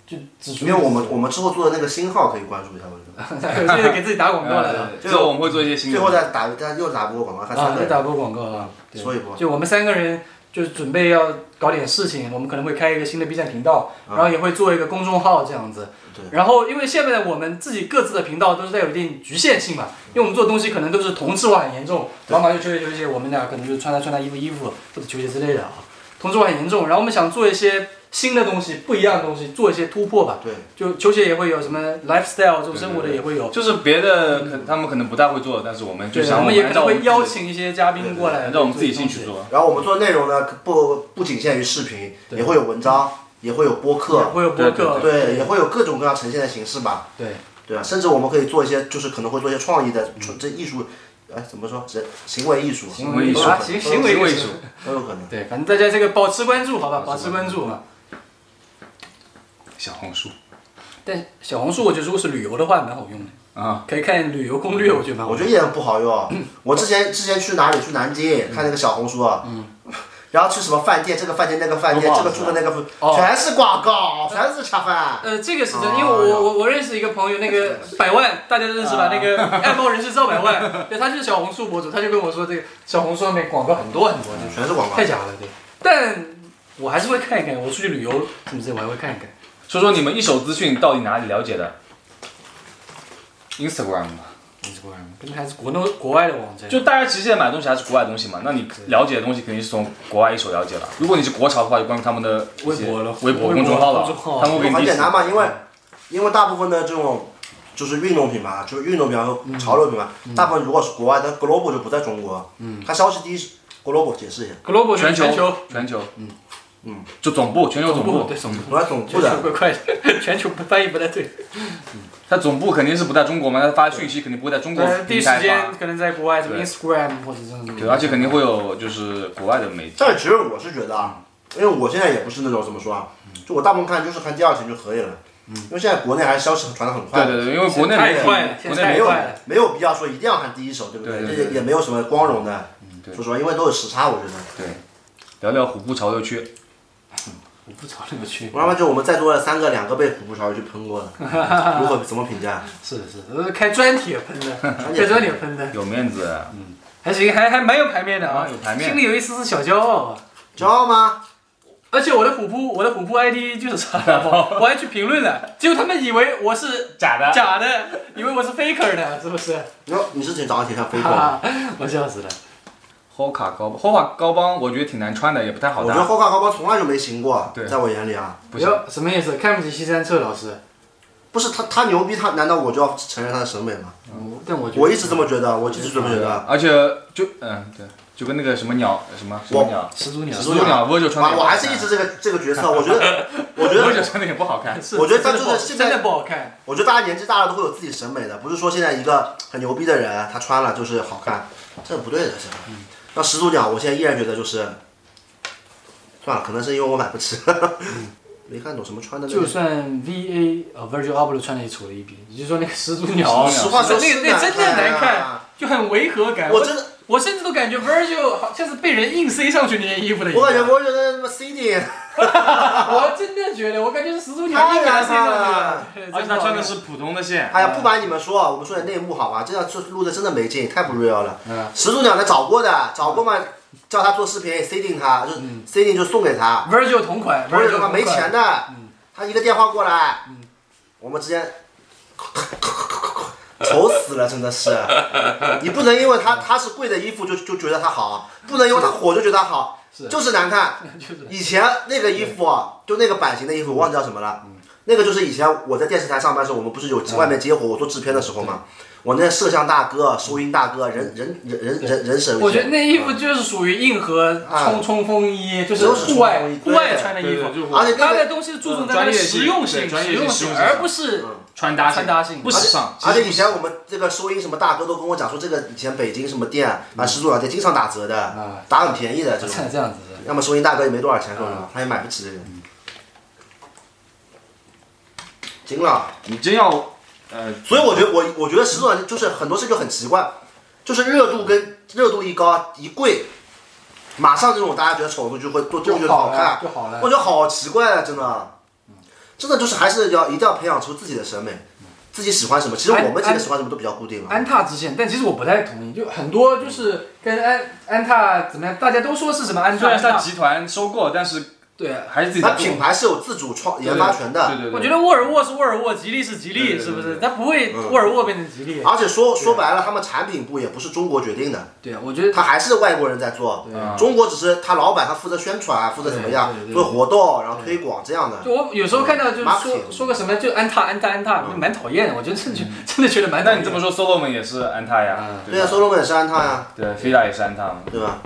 就只因为我们我们之后做的那个新号可以关注一下，我觉得。有些给自己打广告了啊。最后我们会做一些新。最后再打，但又打波广告，还三啊，个人，再打波广告啊，对说一波。就我们三个人就是准备要搞点事情，我们可能会开一个新的 B 站频道，然后也会做一个公众号这样子。对。然后因为现在我们自己各自的频道都是带有一定局限性嘛，因为我们做的东西可能都是同质化很严重，老马就球鞋球鞋，我们俩可能就穿搭穿搭衣服衣服或者球鞋之类的啊，同质化很严重。然后我们想做一些新的东西，不一样的东西，做一些突破吧。对，就球鞋也会有什么 lifestyle 这种生活的也会有。就是别的可他们可能不太会做，但是我们就对，想我们也可能会邀请一些嘉宾过来，让我们自己进去做。然后我们做的内容呢，不不仅限于视频，也会有文章，也会有播客，会有播客，对，也会有各种各样呈现的形式吧。对，对啊，甚至我们可以做一些，就是可能会做一些创意的，创这艺术，哎，怎么说？人行为艺术，行为艺术。行行为艺术。艺术，都有可能。对，反正大家这个保持关注，好吧，保持关注。嘛。小红书。但小红书我觉得如果是旅游的话，蛮好用的，啊，可以看旅游攻略，我觉得蛮好。我觉得也不好用。我之前之前去哪里？去南京看那个小红书啊，然后去什么饭店，这个饭店那个饭店，这个住的那个哦，全是广告，全是恰饭。呃，这个是真，哦因为我我我认识一个朋友，那个 百万大家都认识吧？那个 爱猫人士赵百万，对，他就是小红书博主，他就跟我说，这个小红书上面广告很多很多，就全是广告太假了，对。但我还是会看一看，我出去旅游什么之类，我还会看一看。说说你们一手资讯到底哪里了解的？Instagram 吧，Instagram 跟还是国内国外的网站，就大家其实现在买东西还是国外的东西嘛，那你了解的东西肯定是从国外一手了。解了。如果你是国潮的话，就关注他们的微博了微博公众号了他们会给你很简单嘛，因为因为大部分的这种就是运动品牌，就是运动品牌和潮流品牌，大部分如果是国外的 global 就不在中国，嗯，它消息第一是 global 解释一下，global 全全球。全球，嗯嗯，就总部全球总部，对总部，总部全球的，怪怪的，全球翻译不太对。他总部肯定是不在中国嘛，他发讯息肯定不会在中国呃，第一时间可能在国外什么 Instagram 或者这种。对，而且肯定会有就是国外的媒体，但其实我是觉得啊，因为我现在也不是那种怎么说啊，就我大部分看就是看第二天就可以了，嗯。因为现在国内还是消息传的很快，对对对，因为国内太快了国内没有没有必要说一定要看第一手，对不对？对这也也没有什么光荣的，对。说实话，因为都有时差，我觉得。对，聊聊虎扑潮流区，我不朝那个去。我他妈就我们在座的三个，两个被虎扑潮流去喷过的，如何怎么评价？是的是开专题喷的，开专题喷的，有面子，嗯还行，还还蛮有排面的啊啊，有排面心里有一丝丝小骄傲啊。骄傲吗？而且我的虎扑，我的虎扑 ID 就是查拉包，我还去评论了，结果他们以为我是假的，假的，以为我是 faker 呢，是不是？哟，你是挺早上挺像 faker，，我笑死了。霍卡高霍卡高帮，我觉得挺难穿的，也不太好我觉得 Hoka 高帮从来就没行过，对在我眼里啊，不行，哟，什么意思？看不起西山彻老师？不是他他牛逼，他难道我就要承认他的审美吗？嗯但我觉得我一直这么觉得，我一直这么觉得。而且就嗯对，就跟那个什么鸟什么什么鸟，始祖鸟始始祖鸟 Virgil 穿的也不好看，我我还是一直这个这个角色，我觉得，我觉得穿的也不好看。是我觉得他就是现在真的不好看。我觉得大家年纪大了都会有自己审美的，不是说现在一个很牛逼的人他穿了就是好看，这不对的，是吧？那始祖鸟，我现在依然觉得就是，算了，可能是因为我买不起，没看懂什么穿的那个。就算 V A 呃 Virgil Abloh 穿的也丑了一逼，你就说那个始祖鸟，实话说，那个那真的难看，啊！就很违和感。我真的，我甚至都感觉 Virgil 好像是被人硬塞上去那件衣服的一样。我感觉我觉得他妈 CD，我真的觉得，我感觉是始祖鸟硬给他塞上去的。而且他穿的是普通的线，哎呀，不瞒你们说，我们说点内幕好吧？这样是录的真的没劲，太不 real 了。嗯始祖鸟呢找过的，找过嘛，叫他做视频，C 定他，就 C 定就送给他。Virgil 同款不是，Virgil 同款没钱的，他一个电话过来，我们之间愁死了，真的是。你不能因为他他是贵的衣服就就觉得他好，不能因为他火就觉得他好，是就是难看。就是以前那个衣服啊，就那个版型的衣服，我忘记叫什么了。那个就是以前我在电视台上班的时候，我们不是有外面接活，我做制片的时候嘛。我那摄像大哥、收音大哥，人人人人人人神。我觉得那衣服就是属于硬核啊冲冲锋衣，就是户外户外穿的衣服。而且那个它的东西是注重在实用性、实用性，而不是嗯穿搭穿搭性不时尚。而且以前我们这个收音什么大哥都跟我讲说，这个以前北京什么店啊，始祖鸟店经常打折的啊，打很便宜的这种。这样子的。要么收音大哥也没多少钱，说实话，他也买不起这个。行了，你真要呃，所以我觉得我我觉得始祖鸟就是很多事就很奇怪，就是热度跟热度一高一贵，马上这种大家觉得丑的就会都就觉得好看，就好了我。觉得好奇怪啊，真的，真的就是还是要一定要培养出自己的审美，自己喜欢什么。其实我们几个喜欢什么都比较固定了。安踏之线，但其实我不太同意，就很多就是跟安安踏怎么样，大家都说是什么安踏，虽然集团收购，但是对啊。还是自己它品牌是有自主创研发权的，对对对，我觉得沃尔沃是沃尔沃，吉利是吉利，对对对是不是？对它不会嗯沃尔沃变成吉利。而且说说白了，他们产品部也不是中国决定的，对啊，我觉得他还是外国人在做。对啊中国只是他老板，他负责宣传，负责怎么样做活动，然后推广这样的。就我有时候看到就是说说个什么就安踏安踏安踏，就蛮讨厌的。我觉得真的觉 真的觉得蛮讨厌。那你这么说，Solomon 也是安踏呀嗯，对啊，吧？所罗门也是安踏呀，对，，Fila 也是安踏嘛。对吧？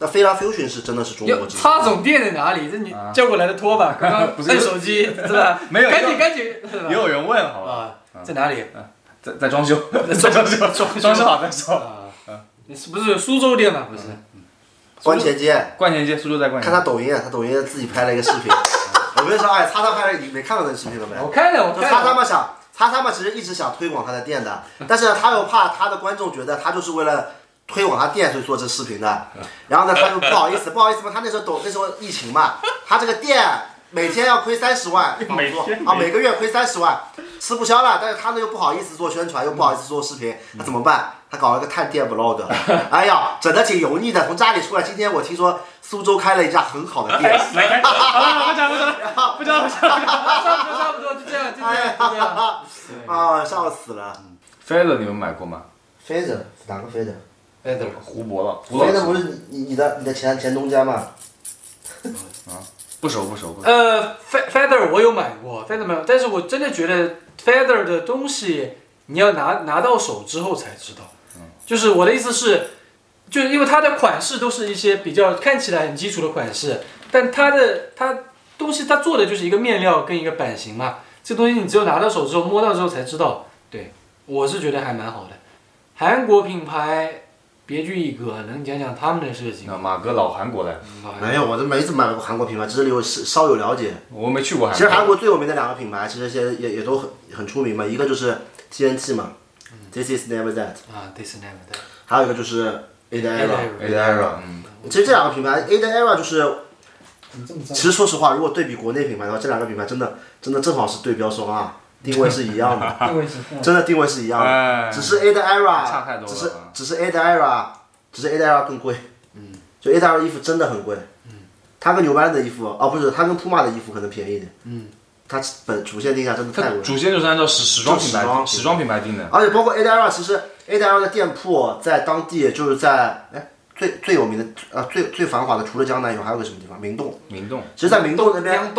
那菲拉 Fusion 是真的是中国制的。插总店在哪里？这你啊叫过来的拖把？刚刚不是摁手机 是吧？没有赶紧赶紧，也有人问，好吧？啊，在哪里？在在装修，在在 装修，装装修好再说。啊，你是不是苏州店吗？不是，关前街，冠前街，苏州在冠前街。看他抖音啊，他抖音自己拍了一个视频。我跟你说，哎，叉叉拍了，你没看到那个视频了没？我看了，我就叉看了。叉嘛想，叉叉嘛其实一直想推广他的店的，但是呢，他又怕他的观众觉得他就是为了推广他店所以做这视频的，然后呢，他就不好意思，不好意思嘛，他那时候懂那时候疫情嘛，他这个店每天要亏三十万房租 每啊，每个月亏三十万，吃不消了，但是他呢又不好意思做宣传，又不好意思做视频，那怎么办？他搞了个探店 vlog，哎呀，整的挺油腻的，从家里出来。今天我听说苏州开了一家很好的店，来开，好了，不讲不讲，不讲不讲。差不多差不多，就这样，就这哎样，就这样。啊，笑死了。Feather 你们买过吗？？Fazer 哪个飞着？哎，等会儿胡博了，胡老师飞的不是你你的你的前前东家吗？啊不熟不熟不熟。呃，Fe-，Feather 我有买过，Feather 没有，但是我真的觉得 Feather 的东西你要拿拿到手之后才知道。就是我的意思是，就是因为它的款式都是一些比较看起来很基础的款式，但它的它东西它做的就是一个面料跟一个版型嘛，这东西你只有拿到手之后摸到之后才知道。对，我是觉得还蛮好的。韩国品牌别具一格，能讲讲他们的事情吗？那马哥老韩国的，没有，我都没怎么买过韩国品牌，只是有稍有了解。我没去过韩其实韩国。最有名的两个品牌，其实现在也也都很很出名嘛，一个就是 TNT 嘛，This is never that，啊，This never that。还有一个就是 A 的 Era。嗯，其实这两个品牌 A 的 Era 就是，其实说实话，如果对比国内品牌的话，这两个品牌真的真的正好是对标双啊，定位是一样的，定位是真的定位是一样的。哎，只是 A 的差太 Era，多了只是啊只是 A 的 Era，只是 A 的 Era 更贵。嗯，就 A 的 Era 衣服真的很贵。嗯，它跟牛班的衣服，哦不是，它跟 Puma 的衣服可能便宜一点。嗯，它本主线定价真的太贵了。主线就是按照时时装品就时装牌时装品牌定的。而且包括 A 的 Era，其实 A 的 Era 的店铺在当地就是在哎最最有名的呃最最繁华的，除了江南以外，还有个什么地方？明洞。明洞，其实，在明洞那边，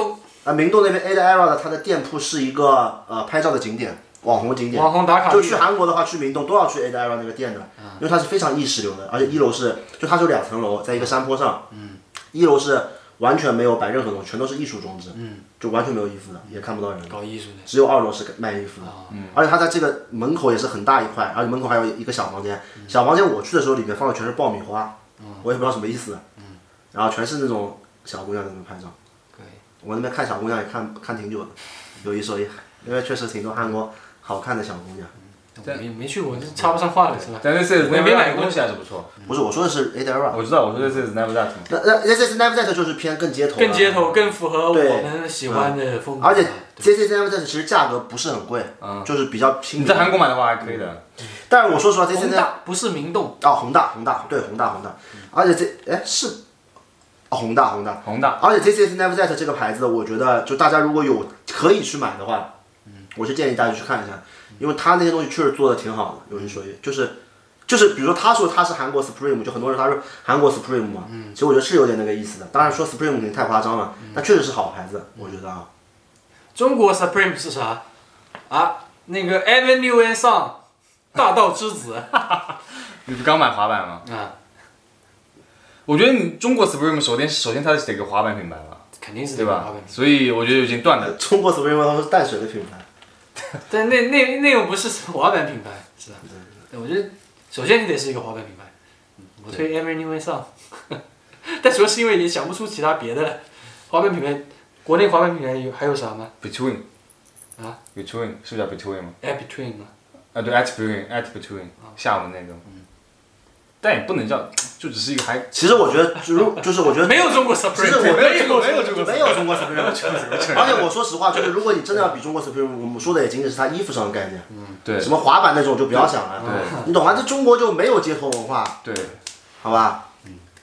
呃，明洞那边 A 的 Era 的它的店铺是一个呃拍照的景点，网红景点。网红打卡就去韩国的话，去明洞都要去 A 的 Era 那个店的，因为它是非常意识流的，而且一楼是就它是有两层楼，在一个山坡上，一楼是完全没有摆任何东西，全都是艺术装置，就完全没有衣服的，也看不到人，搞艺术的，只有二楼是卖衣服的，而且它在这个门口也是很大一块，而且门口还有一个小房间，小房间我去的时候里面放的全是爆米花，我也不知道什么意思，然后全是那种小姑娘在那拍照。我那边看小姑娘也看看挺久的，有一说一，因为确实挺多韩国好看的小姑娘。我没没去过，就插不上话了是吧？但这次我也没买过东西还是不错。不是我说的是 a d e r a 我知道，我说这是 Never That 嘛。那那 This is Never That 就是偏更街头，更街头，。更符合我对们喜欢的风格。而且对 This is Never That 其实价格不是很贵，嗯就是比较亲民。你在韩国买的话还可以的。但是我说实话，This 宏 is 大不是明洞，哦宏大宏大对宏大宏大，而且这哎是哦宏大宏大，宏大，而且 This is Never That 这个牌子，我觉得就大家如果有可以去买的话，嗯我是建议大家去看一下，因为他那些东西确实做的挺好的，有一说一，就是就是比如说他说他是韩国 Supreme，就很多人他说韩国 Supreme 嘛，嗯其实我觉得是有点那个意思的。当然说 Supreme 肯定太夸张了，但确实是好牌子，我觉得啊。中国 Supreme 是啥？啊，那个 Avenue and Sun，大道之子 你不刚买滑板吗？啊，我觉得你中国 Supreme 首先首先它是得个滑板品牌吧，肯定是对吧这个滑板？所以我觉得已经断了。中国 Supreme 它是淡水的品牌，但那那那又不是滑板品牌，是吧？对我觉得首先你得是一个滑板品牌，嗯我推 Avenue and Sun，但主要是因为也想不出其他别的了。滑板品牌，国内滑板品牌有还有啥吗 Between 啊，Between 是不是叫 Between 吗？？Air Between 吗？啊，对，at between，at between，厦门那个。但也不能叫，就只是一个还其实我觉得，就如 就是我觉得没有中国其实 Supreme，我没有中国没有中国没有中国 Supreme，而且我说实话，就是如果你真的要比中国 Supreme，我们说的也仅仅是它衣服上的概念，对。什么滑板那种就不要想了，对。你懂吗？这中国就没有街头文化，对，好吧？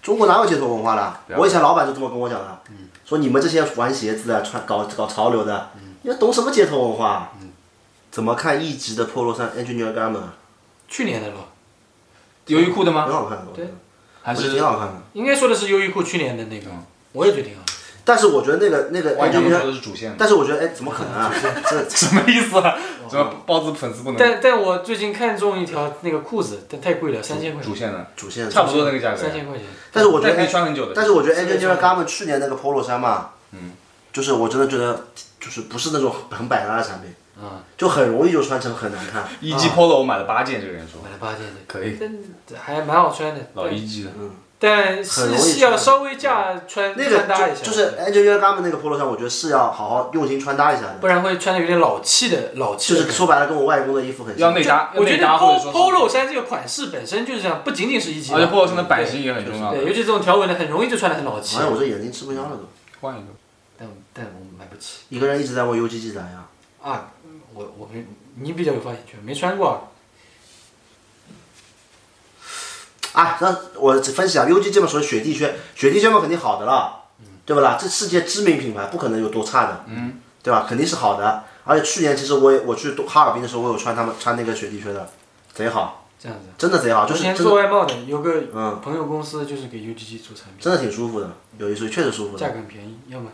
中国哪有街头文化了？我以前老板就这么跟我讲的，说你们这些玩鞋子的、穿搞搞潮流的，你懂什么街头文化？怎么看一级的 polo 衫 Engineer Garment？去年的了，优衣库的吗？挺好看的，我觉得对还是挺好看的。应该说的是优衣库去年的那个，我也觉得挺好的。但是我觉得那个那个万洋 engineer，说的是主线，但是我觉得哎，怎么可能啊？这什么意思啊？怎么包子粉丝不能但但我最近看中一条那个裤子，但太贵了，三千块钱，主线的，主线差不多那个价格三。千块钱。但是我觉得可以穿很久的。但是我觉得这个 Engineer 穿 Garment 去年那个 Polo 衫嘛，嗯，就是我真的觉得就是不是那种很百搭的产品，啊，就很容易就穿成很难看。一季 Polo 我买了八件，这个人说买了八件的，可以，但还蛮好穿的。老一季的。嗯但很是是要稍微架穿那穿搭一下，个就就是 Garment 那个 Polo 衫，我觉得是要好好用心穿搭一下的，不然会穿的有点老气的老气的。就是说白了跟我外公的衣服很像。要内搭，我觉得 polo polo 衫这个款式本身就是这样，不仅仅是一级而且，Polo 衫的版型也很重要对，。尤其这种条纹的，很容易就穿的很老气哎。呀，我这眼睛吃不消了都。换一个。但但我买不起一个人一直在问 UGG 咋样？啊！我我没你比较有发言权，没穿过啊。啊，那我只分析啊，UGG 嘛属于雪地靴，雪地靴嘛肯定好的了，对不啦？这世界知名品牌不可能有多差的，嗯，对吧？肯定是好的。而且去年其实我也我去哈尔滨的时候，我有穿他们穿那个雪地靴的，贼好，这样子。真的贼好，就之前是做外贸的，有个嗯朋友公司就是给 UGG 做产品，真的挺舒服的，有一说一确实舒服的。价格很便宜，要吗？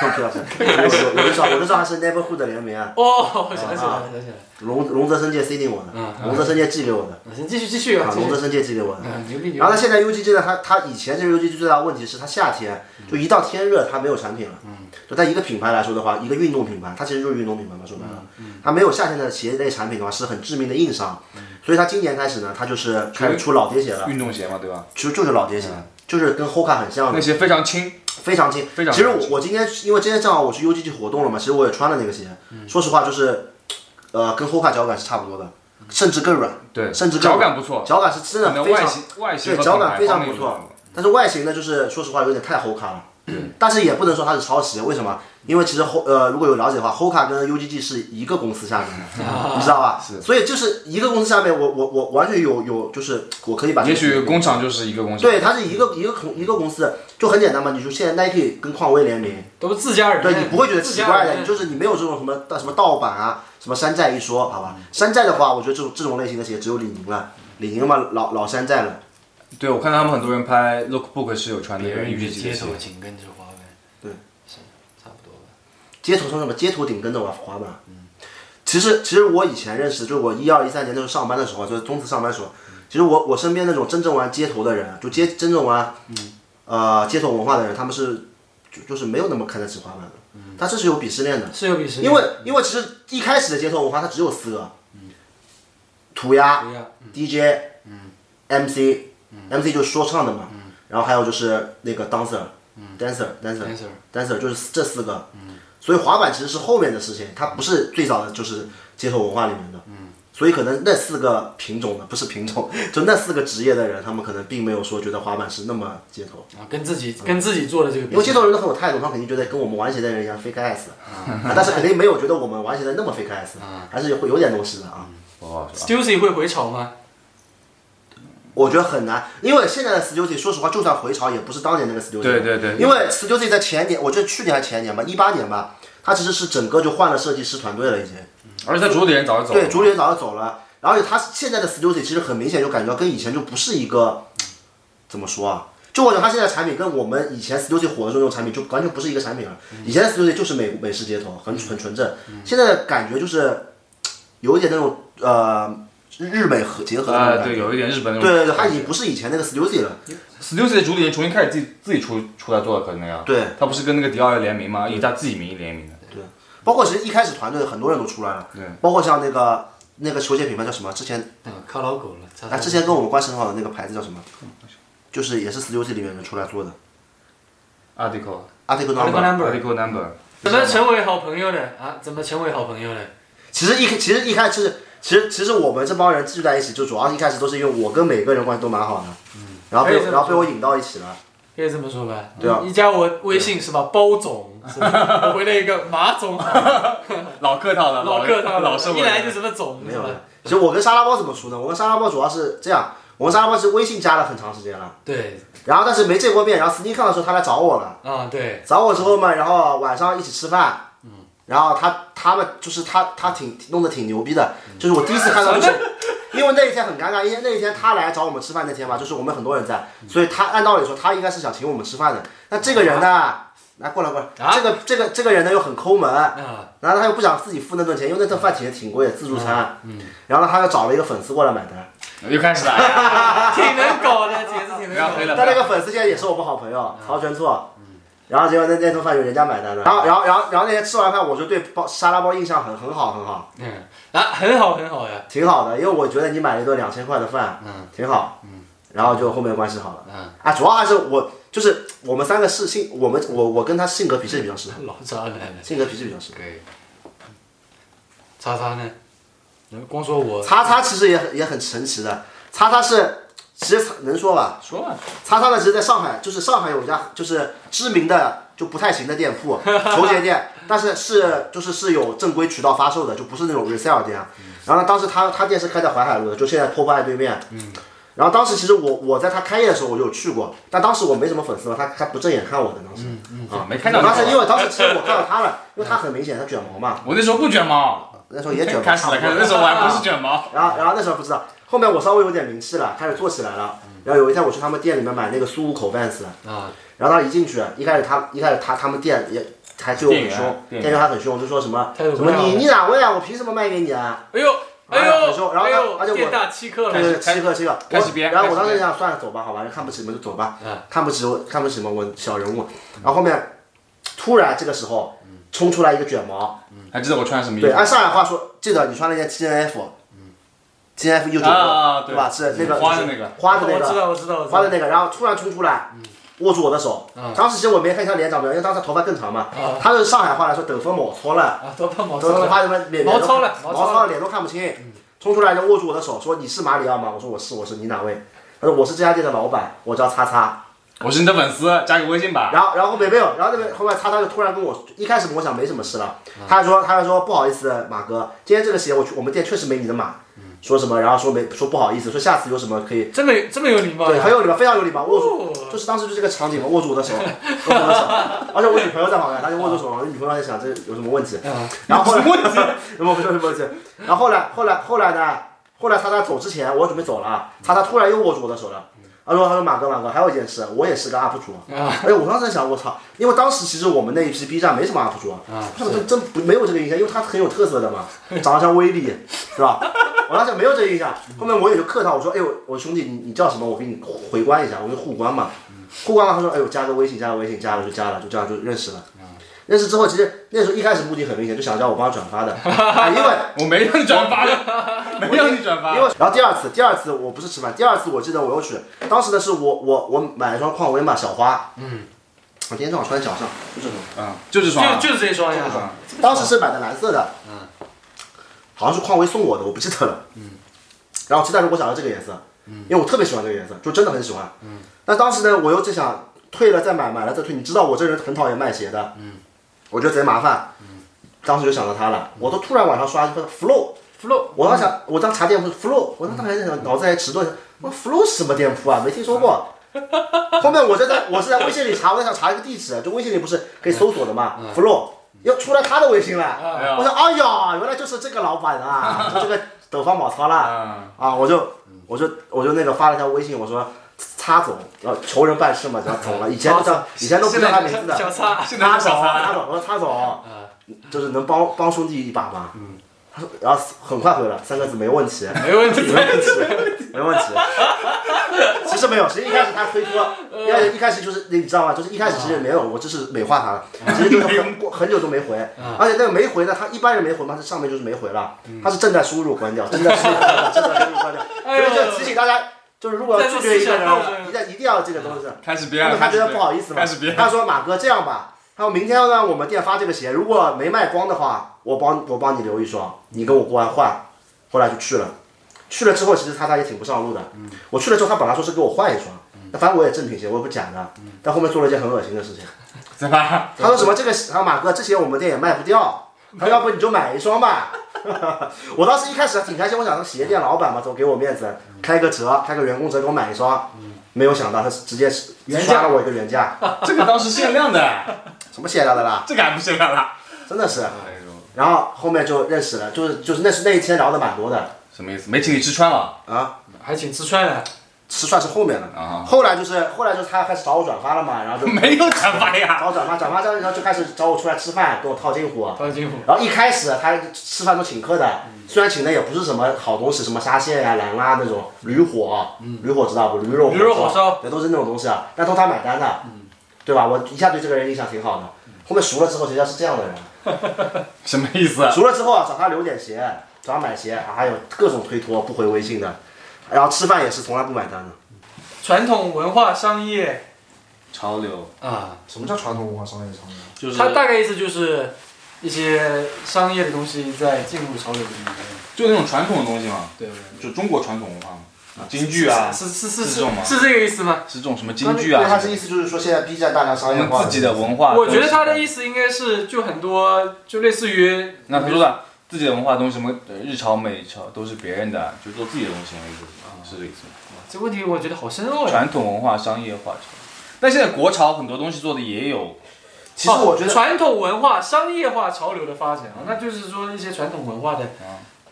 不要不要，我我我就知道我就知道他是 Neighborhood 的联名啊，哦，想起来了，想起来了。龙龙泽生介 CD 我的，嗯龙泽生介寄给我的，嗯行，继续继续啊。龙泽生介寄给我的。嗯，牛逼牛逼。然后他现在 UGG 呢，它它以前这个 UGG 最大的问题是它夏天就一到天热它没有产品了。嗯。就在一个品牌来说的话，一个运动品牌，它其实就是运动品牌嘛，说白了，它没有夏天的鞋类产品的话是很致命的硬伤。所以它今年开始呢，它就是开始出老爹鞋了，运动鞋嘛，对吧？其实就是老爹鞋，就是跟 Hoka 很像的那，鞋非常轻，非常轻。非常其实我我今天因为今天正好我去 UGG 活动了嘛，其实我也穿了那个鞋，说实话就是，呃，跟 Hoka 脚感是差不多的，甚至更软，对，甚至更脚感不错，脚感是真的非常外形外形对脚感非常不错但是外形呢，就是说实话有点太 Hoka 了。但是也不能说它是抄袭，为什么？因为其实 Ho 呃，如果有了解的话，Hoka 跟 UGG 是一个公司下面的，你知道吧？是所以就是一个公司下面，我我我完全有有，就是我可以把这也许工厂就是一个公司。对，它是一个一个公一个公司，就很简单嘛。你说现在 Nike 跟匡威联名，都是自家人，对你不会觉得奇怪的，就是你没有这种什么什么盗版啊，什么山寨一说，好吧？山寨的话，我觉得这种这种类型的鞋只有李宁了，李宁嘛老老山寨了。对，我看到他们很多人拍 Lookbook 是有穿那个别人鞋街头，紧跟着滑板，对，是差不多吧。街头穿什么？街头顶跟着我滑板。其实其实我以前认识，就是我一二一三年那时候上班的时候，就是中资上班的时候，其实我我身边那种真正玩街头的人，就街真正玩，呃街头文化的人，他们是就就是没有那么看得起滑板的，他这是有鄙视链的。是有鄙视链，因为因为其实一开始的街头文化它只有四个，涂鸦、对呀 DJ、MC、MC 就是说唱的嘛，然后还有就是那个 dancer、dancer、dancer、，dancer，dancer 就是这四个，所以滑板其实是后面的事情，它不是最早的就是街头文化里面的，所以可能那四个品种的不是品种，就那四个职业的人，他们可能并没有说觉得滑板是那么街头，啊，跟自己跟自己做的这个因为街头人都很有态度，他肯定觉得跟我们玩鞋的人一样 fake ass，啊。但是肯定没有觉得我们玩鞋的那么 fake ass，还是会有点东西的啊。？Stussy 会回潮吗？我觉得很难，因为现在的 Stussy 说实话，就算回潮，也不是当年那个 Stussy。对对对因为 Stussy 在前年，我觉得去年还是前年吧，一八年吧，它其实是整个就换了设计师团队了，已经。而且他主理人早就走了。对，主理人早就走了，然后他现在的 Stussy 其实很明显就感觉到跟以前就不是一个，怎么说啊？就我觉得他现在产品跟我们以前 Stussy 火的时候那种产品就完全不是一个产品了。以前的 Stussy 就是美美式街头，很很纯正，现在的感觉就是有一点那种呃日美合结合的那啊，种感觉。对，有一点日本那种。对对对，他已经不是以前那个 Stussy 了。Stussy 的主理人重新开始自己自己出出来做了，可能呀。对，他不是跟那个迪奥联名吗？以他自己名义联名的。对包括其实一开始团队很多人都出来了，对，包括像那个那个球鞋品牌叫什么？之前那个卡老狗了。啊，之前跟我们关系很好的那个牌子叫什么？就是也是 Stussy 里面人出来做的 Article Article。Number Article Number。怎么成为好朋友的啊？怎么成为好朋友的？其实一其实一开始，其实其实我们这帮人聚在一起，就主要一开始都是因为我跟每个人关系都蛮好的，然后被然后被我引到一起了。可以这么说吧？对啊。你你加我微信是吧？包总，是吧？我回了一个马总，老客套了，老客套了，老社会人。一来就什么总，没有了。其实我跟沙拉包怎么熟呢？我跟沙拉包主要是这样，我跟沙拉包是微信加了很长时间了，对，然后但是没见过面，然后 SneakCon 的时候他来找我了。啊对，找我之后嘛，然后晚上一起吃饭，嗯，然后他他们就是他他挺弄得挺牛逼的，就是我第一次看到就是，因为那一天很尴尬，因为那一天他来找我们吃饭那天嘛，就是我们很多人在，所以他按道理说他应该是想请我们吃饭的，那这个人呢，来过来过来，啊这个这个这个人呢又很抠门，啊，然后他又不想自己付那顿钱，因为那顿饭挺挺贵的，自助餐。嗯。然后呢，他又找了一个粉丝过来买单，又开始了，挺能搞的，铁子挺能搞的。但那个粉丝现在也是我们好朋友曹全错。然后结果那那顿饭就人家买单了，然后然后然后然后那天吃完饭，我就对包沙拉包印象很很好很好，嗯，啊，很好很好呀，挺好的，因为我觉得你买了一顿两千块的饭，嗯，挺好，嗯，然后就后面关系好了，嗯，啊，主要还是我就是我们三个是性，我们我我跟他性格脾气比较适合，老渣男了。性格脾气比较适合。对，叉叉呢？光说我叉叉其实也很也很神奇的，叉叉是其实能说吧，说吧，叉叉呢，其实在上海，就是上海有一家就是知名的就不太行的店铺，球鞋店，但是是就是是有正规渠道发售的，就不是那种 resale 店。然后呢，当时他他店是开在淮海路的，就现在 p o p e 对面。然后当时其实我我在他开业的时候我就有去过，但当时我没什么粉丝嘛，他他不正眼看我的当时。啊，没看到我当时因。为当时其实我 看到他了，因为他很明显他卷毛嘛，我那时候不卷毛，那时候也卷毛。开始了，开始，那时候我还不是卷毛。然后然后那时候不知道，后面我稍微有点名气了，开始做起来了。然后有一天我去他们店里面买那个苏五口 Vans，啊，然后他一进去，一开始他一开始他他们店也还对我很凶，店员还很凶，就说什么什么你你哪位啊？我凭什么卖给你啊？哎呦，哎哎呦，很凶然后他而且我店大欺客了。对对，七个七个，开始编然后我当时想算了，走吧，好吧，看不起你们就走吧嗯，看不起我看不起我我小人物。然后后面突然这个时候冲出来一个卷毛，还记得我穿什么衣服对，按上海话说，记得你穿了一件 T N F，T F 右九啊，六，对吧？是那个花的那个，花的那个我知道，我知道，我知道。花的那个，然后突然冲出来，握住我的手。当时其实我没看他脸长不了，因为当时头发更长嘛。啊他是上海话来说，抖风毛糙了，啊，头发毛头糙了。头发什么脸毛糙了毛糙了脸都看不清。冲出来就握住我的手，说你是马里奥吗？我说我是，我是，你哪位？他说我是这家店的老板，我叫叉叉。我是你的粉丝，加个微信吧。然后然后后面没有，然后那边后面叉叉就突然跟我，一开始我想没什么事了，他还说他还说不好意思，马哥，今天这个鞋我去我们店确实没你的码，说什么，然后说没说不好意思，说下次有什么可以，这么这么有礼貌对，很有礼貌，非常有礼貌，握住。哦就是当时就这个场景嘛，握住我的手，握住我的手，而且我女朋友在旁边，她就握住手，我女朋友在想这有什么问题，啊然后后来 有没有什么问题？然后后来后来后来呢？后来他他走之前，我准备走了，他他突然又握住我的手了。他说：“他说马哥马哥，还有一件事，我也是个 UP 主。啊哎，我当时在想，我操，因为当时其实我们那一批 B 站没什么 UP 主，啊他们真不没有这个印象，因为他很有特色的嘛，长得像威力，是吧？我当时没有这个印象，后面我也就客套，我说，哎呦，我兄弟你你叫什么？我给你回关一下，我就互关嘛，互关了，他说，哎呦，加个微信，加个微信，加了就加了，就这样就认识了。认识之后，其实那时候一开始目的很明显，就想叫我帮他转发的，啊因为 我没让你转发的，没让你转发。因为然后第二次，第二次我不是吃饭，第二次我记得我又去，当时呢是我我我买了一双匡威嘛小花，嗯，我今天正好穿在脚上，就这双，嗯，就这双啊，就就是这一双呀。当时是买的蓝色的，嗯，好像是匡威送我的，我不记得了，嗯，然后期待着我想要这个颜色，嗯，因为我特别喜欢这个颜色，就真的很喜欢，嗯，但当时呢我又在想退了再买，买了再退，你知道我这人很讨厌卖鞋的，嗯，我觉得贼麻烦，嗯，当时就想到他了，我都突然晚上刷一个 flow。flow，我当时想，我当查店铺是 flow，我当时还在想，脑子还迟钝，我 flow 是什么店铺啊？没听说过。后面我就在我是在微信里查，我在想查一个地址，就微信里不是可以搜索的嘛，flow 又出来他的微信了，我说哎呀，原来就是这个老板啊，就这个抖方宝操啦，嗯，啊，我就我就我就那个发了条微信，我说擦总，然后求人办事嘛，叫总了，以前不叫，以前都不叫他名字的，小擦，总。擦总，我说擦总，就是能帮帮兄弟一把吗？嗯，他说，然后很快回了三个字，没问题，没问题。没问题，没问题。其实没有，其实一开始他推脱，一开始一开始就是你知道吗？就是一开始其实没有，我只是美化他。了，其实就是很久都没回，而且那个没回呢，他一般人没回嘛，他上面就是没回了，他是正在输入关掉，正在输入关掉，正在输入关掉，所以就提醒大家，就是如果要拒绝一个人，一定一定要这个东西。开始编了，因为他觉得不好意思嘛开始，编。他说马哥这样吧，他说明天呢我们店发这个鞋，如果没卖光的话，我帮我帮你留一双，你跟我过来换。后来就去了，去了之后其实他他也挺不上路的。我去了之后，他本来说是给我换一双，那反正我也正品鞋，我也不假的，但后面做了一件很恶心的事情。怎么？他说什么这个，他说马哥这鞋我们店也卖不掉，他说要不你就买一双吧。我当时一开始还挺开心，我想说鞋店老板嘛，总给我面子，开个折，开个员工折给我买一双。没有想到他是直接原价刷了我一个原价，这个当时限量的，什么限量的啦，这个还不限量了。真的是。然后后面就认识了，就是就是那是那一天聊的蛮多的什么意思？没请你吃穿了？啊，还请吃穿了，是算是后面了。啊后来就是后来就是他开始找我转发了嘛，然后就 没有转发呀。找我转发，转发之后然后就开始找我出来吃饭，跟我套近乎。套近乎，然后一开始他吃饭都请客的，虽然请的也不是什么好东西，什么沙县呀、兰啊那种驴火，驴火知道不？驴肉驴肉火烧，也，都是那种东西啊，但都他买单的，对吧？我一下对这个人印象挺好的。后面熟了之后，谁叫是这样的人？什么意思？熟了之后啊，找他留点鞋，找他买鞋，啊还有各种推脱，不回微信的，然后吃饭也是从来不买单的。传统文化商业潮流啊，什么叫传统文化商业潮流？就是它大概意思就是一些商业的东西在进入潮流里面。就那种传统的东西嘛，对，就中国传统文化嘛，京剧啊，是是是是是这种吗是这个意思吗？是这种什么京剧对，他啊，是意思就是说，现在 B 站大量商业化自己的文化。我觉得他的意思应该是就很多就类似于那他说的自己的文化东西，什么呃日潮美潮都是别人的，就做自己的东西而已，是这个意思吗？这问题，我觉得好深奥呀。传统文化商业化潮，但现在国潮很多东西做的也有，其实我觉得，传统文化商业化潮流的发展啊，那就是说一些传统文化的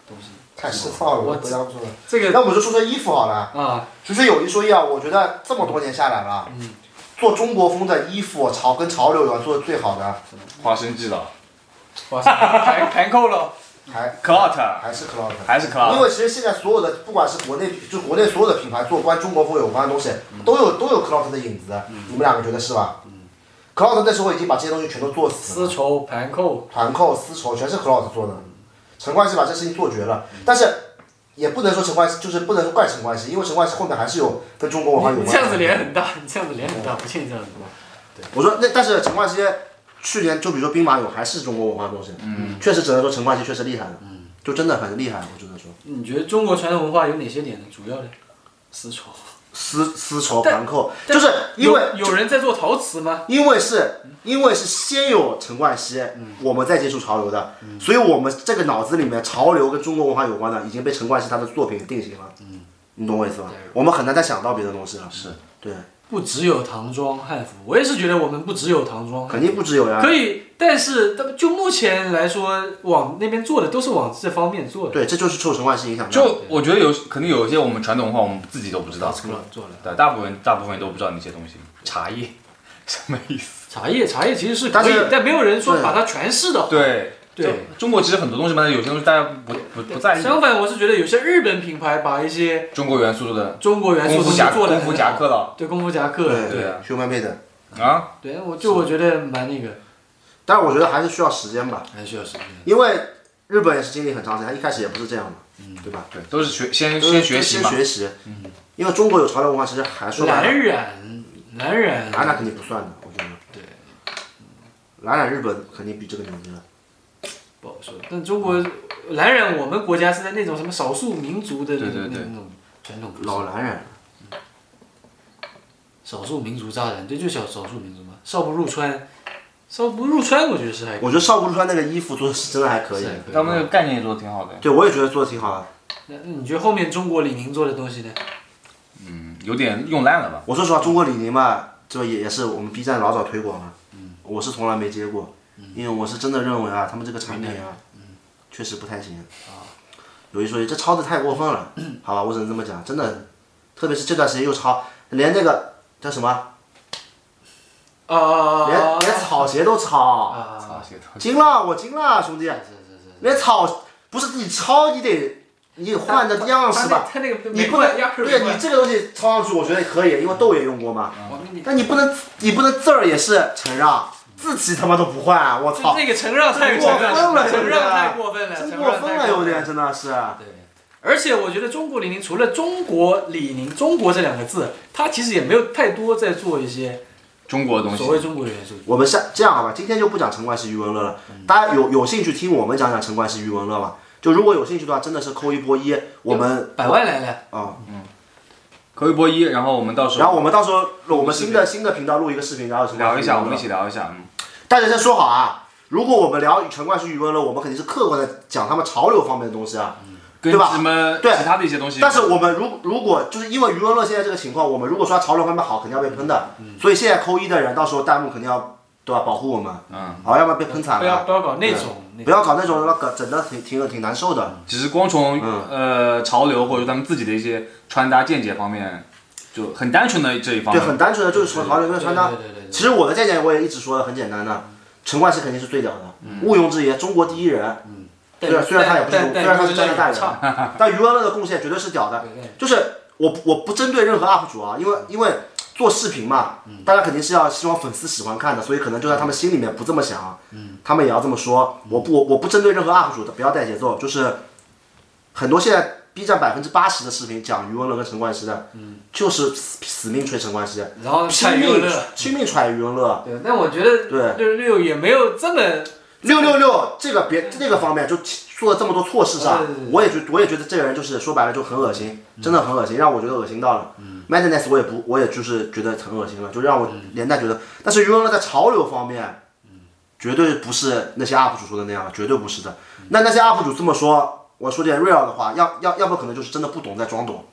东西。太失操了，我我不要说了。这个那我们就说说衣服好了。啊，其实有一说一啊，我觉得这么多年下来了，嗯做中国风的衣服潮跟潮流有关做的最好的，花生记了哇塞，盘盘扣了，还，Clout 还是 Cloud。还是 Clout，为其实现在所有的，不管是国内就国内所有的品牌做关中国风有关的东西，都有都有 Cloud 的影子，你们两个觉得是吧？Cloud 那时候已经把这些东西全都做死了，丝绸盘扣，团扣、丝绸全是 Cloud 做的，陈冠希把这事情做绝了，但是。也不能说陈冠希，就是不能说怪陈冠希，因为陈冠希后面还是有跟中国文化有关。你这样子脸很大，你这样子脸很大，不信这样子吧？我说那但是陈冠希去年就比如说兵马俑还是中国文化的东西，嗯，确实只能说陈冠希确实厉害了，嗯，就真的很厉害，我只能说。你觉得中国传统文化有哪些点呢？主要的丝绸，丝丝绸但盘扣，就是因为有有人在做陶瓷吗？因为是因为是先有陈冠希，我们再接触潮流的，所以我们这个脑子里面潮流跟中国文化有关的已经被陈冠希他的作品定型了，你懂我意思吧？我们很难再想到别的东西了，是。对，不只有唐装汉服，我也是觉得我们不只有唐装，肯定不只有呀，可以，但是他们就目前来说，往那边做的都是往这方面做的。对，这就是受陈冠希影响。就我觉得有肯定有一些我们传统文化我们自己都不知道，做了做了。对，大部分大部分都不知道那些东西。茶叶 什么意思？茶叶茶叶其实是可以，但没有人说把它诠释的好。对对。中国其实很多东西嘛，有些东西大家不不不在意。相反，我是觉得有些日本品牌把一些中国元素做的中国元素功夫夹东西做的功夫夹克了。对功夫夹克，对。对啊，human made，啊，对，我就我觉得蛮那个，但是我觉得还是需要时间吧，还需要时间。因为日本也是经历很长时间，他一开始也不是这样的，对吧？对，都是学先先学习嘛。先。学习，因为中国有潮流文化，其实还说蓝染，蓝染，蓝染肯定不算的，我觉得。对。蓝染日本肯定比这个牛逼了。不好说。但中国蓝染，我们国家是在那种什么少数民族的那对对对那种传统老蓝染，少数民族扎染，这，就小少数民族嘛。少不入川，少不入川，我觉得是还可以我觉得少不入川那个衣服做的是真的还可以他们那个概念也做的挺好的，对，我也觉得做的挺好的。那那你觉得后面中国李宁做的东西呢？嗯，有点用烂了吧？我说实话，中国李宁吧，这也也是我们 B 站老早推广了。我是从来没接过，因为我是真的认为啊，他们这个产品啊，确实不太行。有一说一，这抄的太过分了，好吧，我只能这么讲，真的，特别是这段时间又抄，连那个叫什么，啊连连草鞋都抄，啊，啊，这个东西惊了，我惊了，兄弟，是是是。连草不是你抄，你得你得换的样式吧。他那个你不能对你这个东西抄上去，我觉得可以，因为豆也用过嘛。但你不能，你不能字儿也是承让，字体他妈都不换，我操，那个承让太过分了承让太过分了，真承让太过分了，有点分真的是。对，而且我觉得中国李宁除了中国李宁，中国这两个字，它其实也没有太多在做一些中国的东西。所。谓中国元素。我们下这样好吧，今天就不讲陈冠希、余文乐了，大家有有兴趣听我们讲讲陈冠希、余文乐吗？就如果有兴趣的话，真的是扣一波一，我们百万来了，啊，嗯。扣一波一，然后我们到时候然后我们到时候我们新的新的频道录一个视频，然后陈冠希聊一下，我们一起聊一下。嗯，大家先说好啊，如果我们聊陈冠希、余文乐，我们肯定是客观的讲他们潮流方面的东西啊。跟对吧什么对其他的一些东西。但是我们如如果就是因为余文乐现在这个情况，我们如果说他潮流方面好，肯定要被喷的。所以现在扣一的人，到时候弹幕肯定要对吧保护我们，嗯，好，要不然被喷惨了。不要不要搞那种，不要搞那种那个整的挺挺挺难受的。只是光从嗯呃潮流或者他们自己的一些穿搭见解方面，就很单纯的这一方面对，很单纯的就是从潮流跟穿搭。对对对对其实我的见解我也一直说的很简单的，陈冠希肯定是最屌的，毋庸置疑，中国第一人。虽然虽然他也不是，虽然他是站在大差人，但余文乐的贡献绝对是屌的。就是我我不针对任何 UP 主啊，因为因为做视频嘛，大家肯定是要希望粉丝喜欢看的，所以可能就在他们心里面不这么想，他们也要这么说。我不我我不针对任何 UP 主的，不要带节奏。就是很多现在 B 站百分之八十的视频讲余文乐跟陈冠希的，就是死死命吹陈冠希，然后拼命拼命踹余文乐。对，但我觉得对六六六也没有这么六六六这个别这个方面就做了这么多错事上我也觉我也觉得这个人就是说白了就很恶心，真的很恶心，让我觉得恶心到了。Madness 我也不我也就是觉得很恶心了，就让我连带觉得，但是余文乐在潮流方面，绝对不是那些 UP 主说的那样，绝对不是的。那那些 UP 主这么说，我说点 real 的话，要要要不可能就是真的不懂在装懂，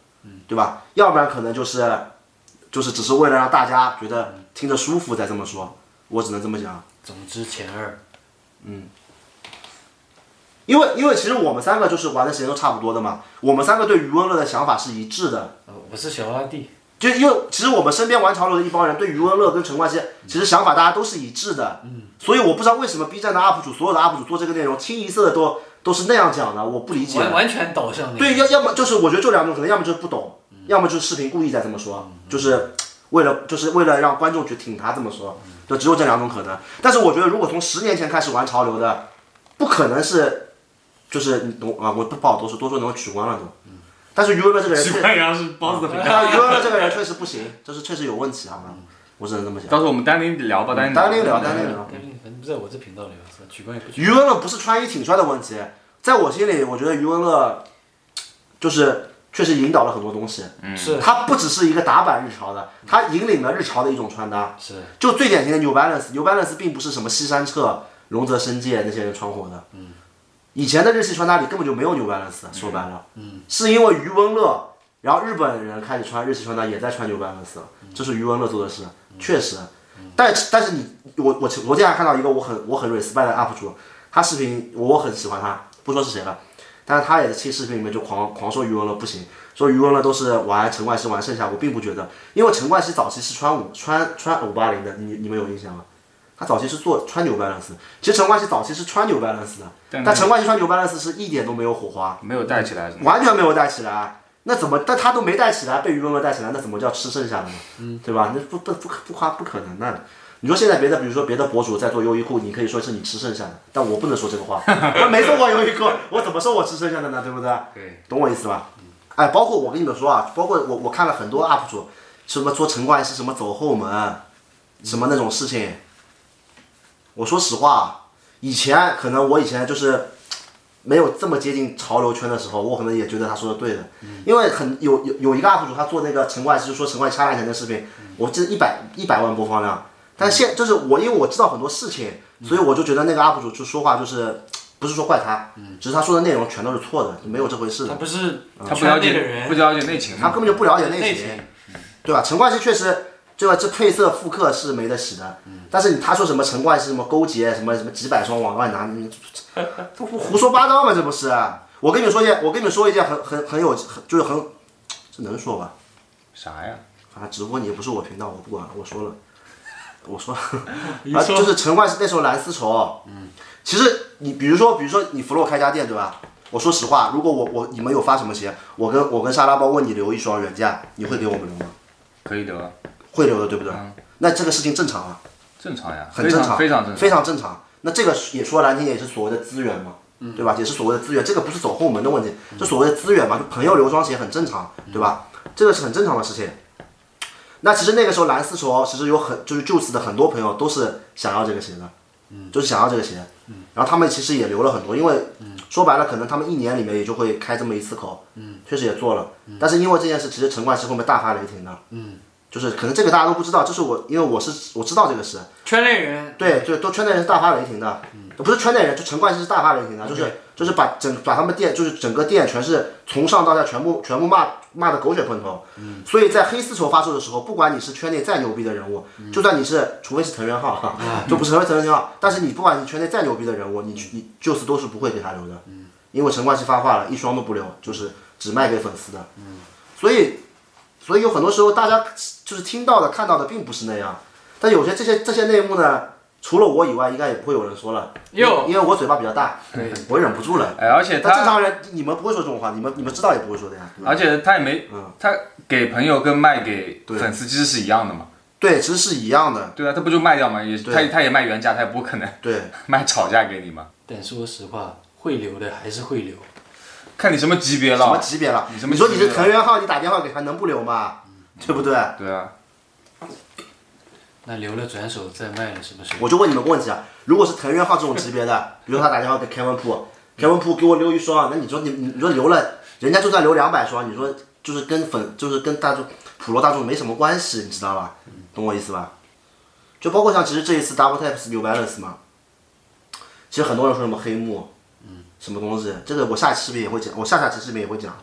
对吧？要不然可能就是就是只是为了让大家觉得听着舒服再这么说，我只能这么讲。总之前二，嗯。因为因为其实我们三个就是玩的时间都差不多的嘛，我们三个对余文乐的想法是一致的。呃我是小阿弟，就因为其实我们身边玩潮流的一帮人对余文乐跟陈冠希其实想法大家都是一致的，所以我不知道为什么 B 站的 UP 主所有的 UP 主做这个内容清一色的都都是那样讲的，我不理解。完完全导向那个对，要要么就是我觉得就两种可能，要么就是不懂，要么就是视频故意在这么说，就是 为了就是为了让观众去挺他这么说，就只有这两种可能。但是我觉得如果从十年前开始玩潮流的，不可能是就是你懂啊，我不不好多说，多说能取关了都。但是余文乐这个人是包子的频啊，余文乐这个人确实不行，就是确实有问题，好吗？我只能这么讲。到时候我们单拎聊吧，单拎单拎聊，单拎聊。在我这频道里，是吧取关也不取余文乐不是穿衣挺帅的问题，在我心里，我觉得余文乐就是确实引导了很多东西。是他不只是一个打板日潮的，他引领了日潮的一种穿搭。是就最典型的 New Balance，New Balance 并不是什么西山彻、龙泽伸介那些人穿火的。嗯。以前的日系穿搭里根本就没有 New Balance，说白了，嗯，是因为余文乐，然后日本人开始穿日系穿搭，也在穿 New Balance 了，这是余文乐做的事，确实。但但是你我我昨天还看到一个我很我很 respect 的 UP 主，他视频我很喜欢他，不说是谁了，但是他也在期视频里面就狂狂说余文乐不行，说余文乐都是玩陈冠希玩剩下，我并不觉得，因为陈冠希早期是穿五穿穿五八零的，你你们有印象吗？他早期是做穿牛 balance，其实陈冠希早期是穿牛 balance 的，但但陈冠希穿牛 balance 是一点都没有火花，没有带起来？完全没有带起来。那怎么？但他都没带起来，被余文乐带起来，那怎么叫吃剩下的呢？嗯，对吧？那不不不不夸不可能的。你说现在别的，比如说别的博主在做优衣库，你可以说是你吃剩下的，但我不能说这个话，他没做过优衣库，我怎么说我吃剩下的呢？对不对？对，懂我意思吧？哎，包括我跟你们说啊，包括我我看了很多 UP 主，什么说陈冠希什么走后门，什么那种事情。我说实话，以前可能我以前就是没有这么接近潮流圈的时候，我可能也觉得他说的对的，因为很有有有一个 UP 主他做那个陈冠希就说陈冠希掐烂钱的视频，我记得一百一百万播放量，但现就是我因为我知道很多事情，所以我就觉得那个 UP 主就说话就是不是说怪他，只是他说的内容全都是错的，没有这回事的。他。不是他不了解不了解内情，他根本就不了解内情内情，对吧？陈冠希确实，对吧？这配色复刻是没得洗的，但是你他说什么陈冠希什么勾结什么什么几百双往外拿，你这胡胡说八道吗？这不是？我跟你们说一件，我跟你们说一件很很很有很就是很，这能说吧？啥呀？反正直播你也不是我频道，我不管，我说了，我说了，啊，就是陈冠希那时候蓝丝绸，嗯，其实你比如说，比如说你弗洛开家店对吧？我说实话，如果我我你们有发什么鞋，我跟我跟沙拉包问你留一双原价，你会给我们留吗？可以的，会留的，对不对？那这个事情正常啊，正常呀，很正常，非常正常，非常正常。那这个也说难听点，也是所谓的资源嘛，对吧？也是所谓的资源，这个不是走后门的问题，这所谓的资源嘛，就朋友留双鞋很正常，对吧？这个是很正常的事情。那其实那个时候蓝丝绸其实有很就是就此的很多朋友都是想要这个鞋的，就是想要这个鞋，然后他们其实也留了很多，因为说白了可能他们一年里面也就会开这么一次口，确实也做了，但是因为这件事，其实陈冠希后面大发雷霆的，就是可能这个大家都不知道，这是我因为我是我知道这个事，圈内人，对就，都圈内人是大发雷霆的，不是圈内人，就陈冠希是大发雷霆的，就是就是把整把他们店就是整个店全是从上到下全部全部骂骂的狗血喷头，所以在黑丝绸发售的时候，不管你是圈内再牛逼的人物，就算你是除非是藤原浩哈，就不是藤原浩，但是你不管你圈内再牛逼的人物，你你就是都是不会给他留的，因为陈冠希发话了，一双都不留，就是只卖给粉丝的，所以所以有很多时候大家就是听到的、看到的并不是那样，但有些这些这些内幕呢，除了我以外，应该也不会有人说了，哟因为我嘴巴比较大，我忍不住了。哎，而且他，那正常人你们不会说这种话，你们你们知道也不会说的呀。对吧而且他也没嗯，他给朋友跟卖给对粉丝其实是一样的嘛。对，其实是一样的。对啊，他不就卖掉嘛，也对他他也卖原价，他也不可能对，卖炒价给你嘛。但说实话，会留的还是会留。看你什么级别了什么了。级别了？你什么你说你是别了藤原浩，你打电话给他能不留吗？对不对？对啊，那留了转手再卖了，是不是？我就问你们个问题啊，如果是藤原浩这种级别的，比如他打电话给 Kevin Po，Kevin Po 给我留一双，那你说你你你说留了，人家就算留两百双，你说就是跟粉就是跟大众普罗大众没什么关系，你知道吧？懂我意思吧？就包括像其实这一次 Double Taps New Balance 嘛，其实很多人说什么黑幕，嗯什么东西，这个我下期视频也会讲，我下下期视频也会讲。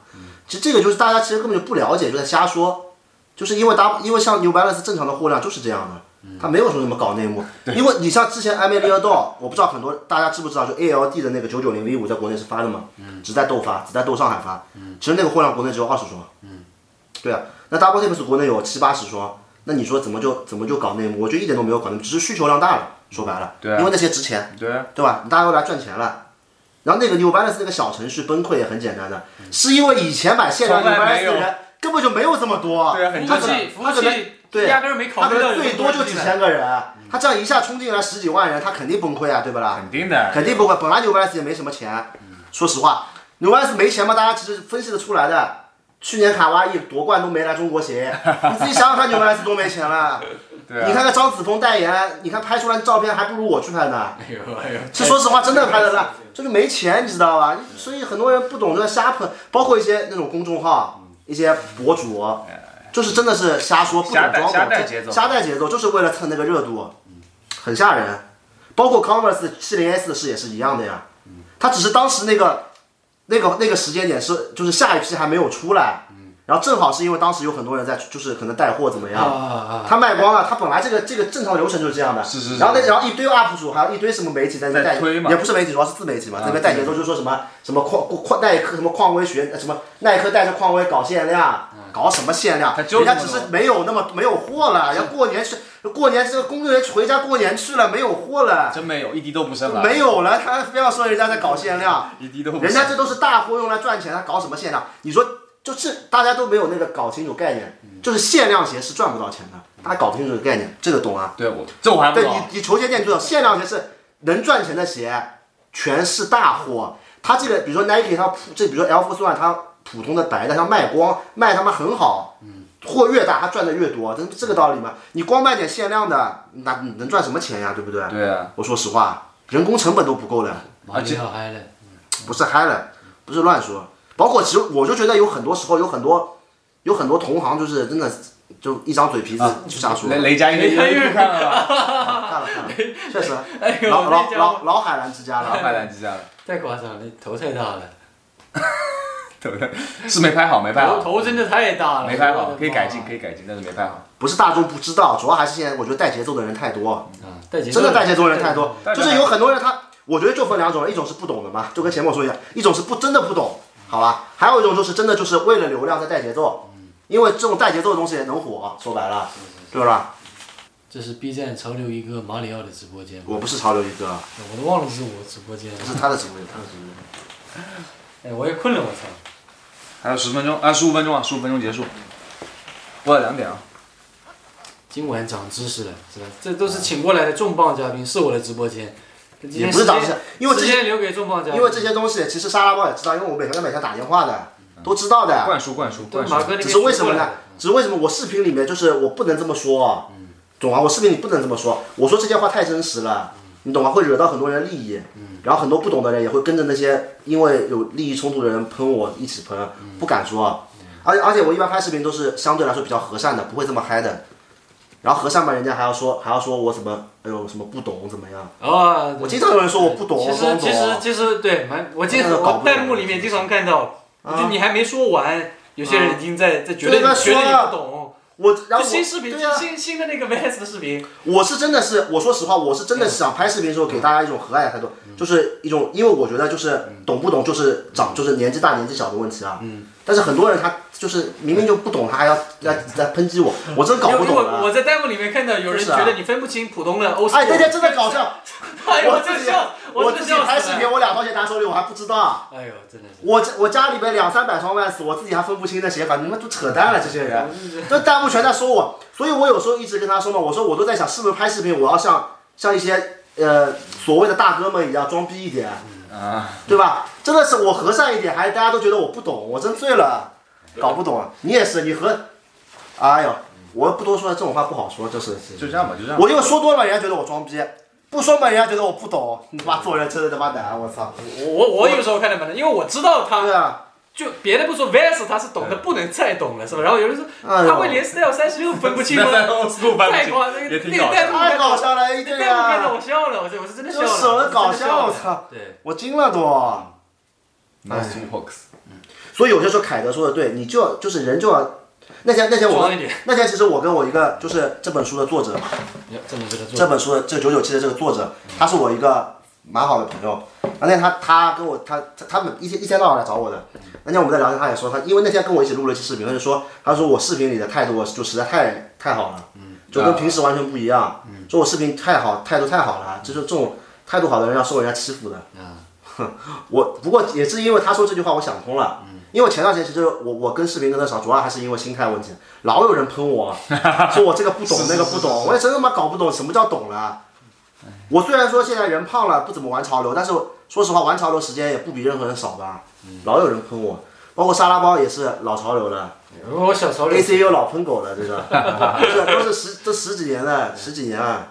其实这个就是大家其实根本就不了解，就在瞎说，就是因为 Double 因为像 New Balance 正常的货量就是这样的。他没有说什么搞内幕，因为你像之前艾梅利亚道，我不知道很多大家知不知道，就 ALD 的那个九九零 V 五在国内是发的嘛，只在豆发，只在豆上海发，其实那个货量国内只有二十双，对啊，那 Double Tap 国内有七八十双，那你说怎么就怎么就搞内幕？我觉得一点都没有搞内幕，只是需求量大了，说白了，对啊因为那些值钱，对啊，对吧？大家都来赚钱了。然后那个 New Balance 那个小程序崩溃也很简单的，是因为以前买限量 New 从来 Balance 的人根本就没有这么多，对啊很他可能服务器服务他可能器对压根儿没考他可虑到能最多就几千个人，他这样一下冲进来十几万人，他肯定崩溃啊，对不啦？肯定的，肯定崩溃。本来纽 balance 也没什么钱，说实话，纽 balance 没钱嘛，大家其实分析得出来的。去年卡哇伊夺冠都没来中国行，你自己想想看，纽 balance 多没钱了。对啊，你看看张子枫代言，你看拍出来的照片还不如我去拍呢。哎呦哎呦，这说实话，真的拍的烂，就是没钱，你知道吧？所以很多人不懂就在瞎喷，包括一些那种公众号、一些博主，就是真的是瞎说，不懂瞎带装懂，瞎带节奏。瞎带节奏，就是为了蹭那个热度，很吓人。包括 Converse 七零 S 的事也是一样的呀，他只是当时那个那个那个时间点是就是下一批还没有出来，然后正好是因为当时有很多人在就是可能带货怎么啊样！他卖光了，他本来这个这个正常流程就是这样的，是是是然后那然后一堆 UP 主，还有一堆什么媒体在那推嘛也不是媒体，主要是自媒体嘛，那边带节奏，就说什么什么矿矿耐克什么匡威学什么耐克带着匡威搞限量，搞什么限量？他就人家只是没有那么没有货了，要过年去过年这个工作人员回家过年去了，没有货了，真没有一滴都不剩了，没有了，他非要说人家在搞限量。一滴都不剩。人家这都是大货用来赚钱，他搞什么限量？你说就是大家都没有那个搞清楚概念，就是限量鞋是赚不到钱的，大家搞不清楚这个概念，这个懂啊？对我这我还不对懂，你，你球鞋店就知道，限量鞋是能赚钱的鞋，全是大货。它这个，比如说 Nike，它普这比如说 Air Force One，它普通的白的，它卖光卖他妈很好，货越大它赚的越多，这这个道理嘛。你光卖点限量的，那你能赚什么钱呀？对不对？对啊，我说实话，人工成本都不够的。马里奥嗨了，不是嗨了，不是乱说。包括其实我就觉得有很多时候有很多有很多同行就是真的就一张嘴皮子就瞎说。雷雷佳音的雷佳音看了看了看了，确实，哎，老老老老海澜之家老了。买来之家了，太夸张了，头太大了，对不对？是没拍好，没拍好，头真的太大了，没拍好，可以改进，可以改进，但是没拍好。不是大众不知道，主要还是现在我觉得带节奏的人太多，啊，带节奏真的带节奏的人太多。就是有很多人他，我觉得就分两种人，一种是不懂的嘛，就跟前面说一样，一种是不真的不懂，好吧？还有一种就是真的就是为了流量在带节奏，因为这种带节奏的东西也能火，说白了，对吧？这是 B 站潮流一哥马里奥的直播间吗，我不是潮流一哥，我都忘了是我直播间了不。是他的直播间，他的直播间。哎，我也困了，我操！还有十分钟啊，十五分钟啊，十五分钟结束，播了两点啊。今晚长知识了，是吧？这都是请过来的重磅嘉宾，是我的直播间。也不是长知识，因为这些留给重磅。因为这些东西其实沙拉包也知道，因为我每天跟每天打电话的，都知道的。灌输灌输灌输，只是为什么呢？只是为什么我视频里面就是我不能这么说，懂吗？我视频里不能这么说，我说这些话太真实了，你懂吗？会惹到很多人利益，然后很多不懂的人也会跟着那些因为有利益冲突的人喷我一起喷，不敢说。而且而且我一般拍视频都是相对来说比较和善的，不会这么嗨的。然后和尚嘛，人家还要说还要说我什么，哎呦什么不懂怎么样？哦，我经常有人说我不懂，其实其实其实对，蛮我经真的搞不懂我弹幕里面经常看到，啊。就你还没说完，有些人已经在在觉得你觉得你不懂，我然后我新视频，对啊，新新的那个 VS 的视频，我是真的是，我说实话，我是真的是想拍视频的时候给大家一种和蔼的态度，就是一种，因为我觉得就是懂不懂就是长就是年纪大年纪小的问题啊。嗯。但是很多人他就是明明就不懂，他还要来来抨击我，我真搞不懂了。我在弹幕里面看到有人觉得你分不清普通的欧式。哎，那天真的搞笑，哎呦，我我自己我自己拍视频，我两双鞋拿手里我还不知道。哎呦，真的是。我家我家里边两三百双 Vans，我自己还分不清那鞋，反正你们都扯淡了，这些人，这 弹幕全在说我，所以我有时候一直跟他说嘛，我说我都在想，是不是拍视频我要像像一些呃所谓的大哥们一样装逼一点，啊，对吧？真的是我和善一点，还大家都觉得我不懂，我真醉了，搞不懂啊！你也是，你和，哎呦，我不多说了，这种话不好说，就是就这样吧，就这样。我因为说多了，人家觉得我装逼。不说嘛，人家觉得我不懂，你 他妈做人真的他妈难，我操！我我我有时候看的蛮难，因为我知道他对啊，就别的不说，VS 他是懂的不能再懂了，是吧？然后有人说哎他会连 Style 三十六分不清吗？太夸张，那个那个弹幕太搞笑了，一那对弹幕看到啊，我笑了，我这我是真的笑就了，舍得搞笑，我我是真的笑了。操，对，我惊了都。Nice walks。所以有些时候凯德说的对，你就要就是人就要，那天那天我那天其实我跟我一个就是这本书的作者，这么这本书的这九九七的这个作者，他是我一个蛮好的朋友。那天他他跟我他他他们一天一天到晚来找我的。那天我们在聊天，他也说他因为那天跟我一起录了一期视频，他就说他说我视频里的态度就实在太太好了，就跟平时完全不一样。说我视频太好，态度太好了，就是这种态度好的人要受人家欺负的。哼，我不过也是因为他说这句话，我想通了。因为前段时间其实我我跟视频跟的少，主要还是因为心态问题，老有人喷我，说我这个不懂那个不懂，我也真他妈搞不懂什么叫懂了。我虽然说现在人胖了，不怎么玩潮流，但是说实话，玩潮流时间也不比任何人少吧。老有人喷我，包括沙拉包也是老潮流了我小潮流，ACU 老喷狗了，这个，这都是十这十几年了，十几年了。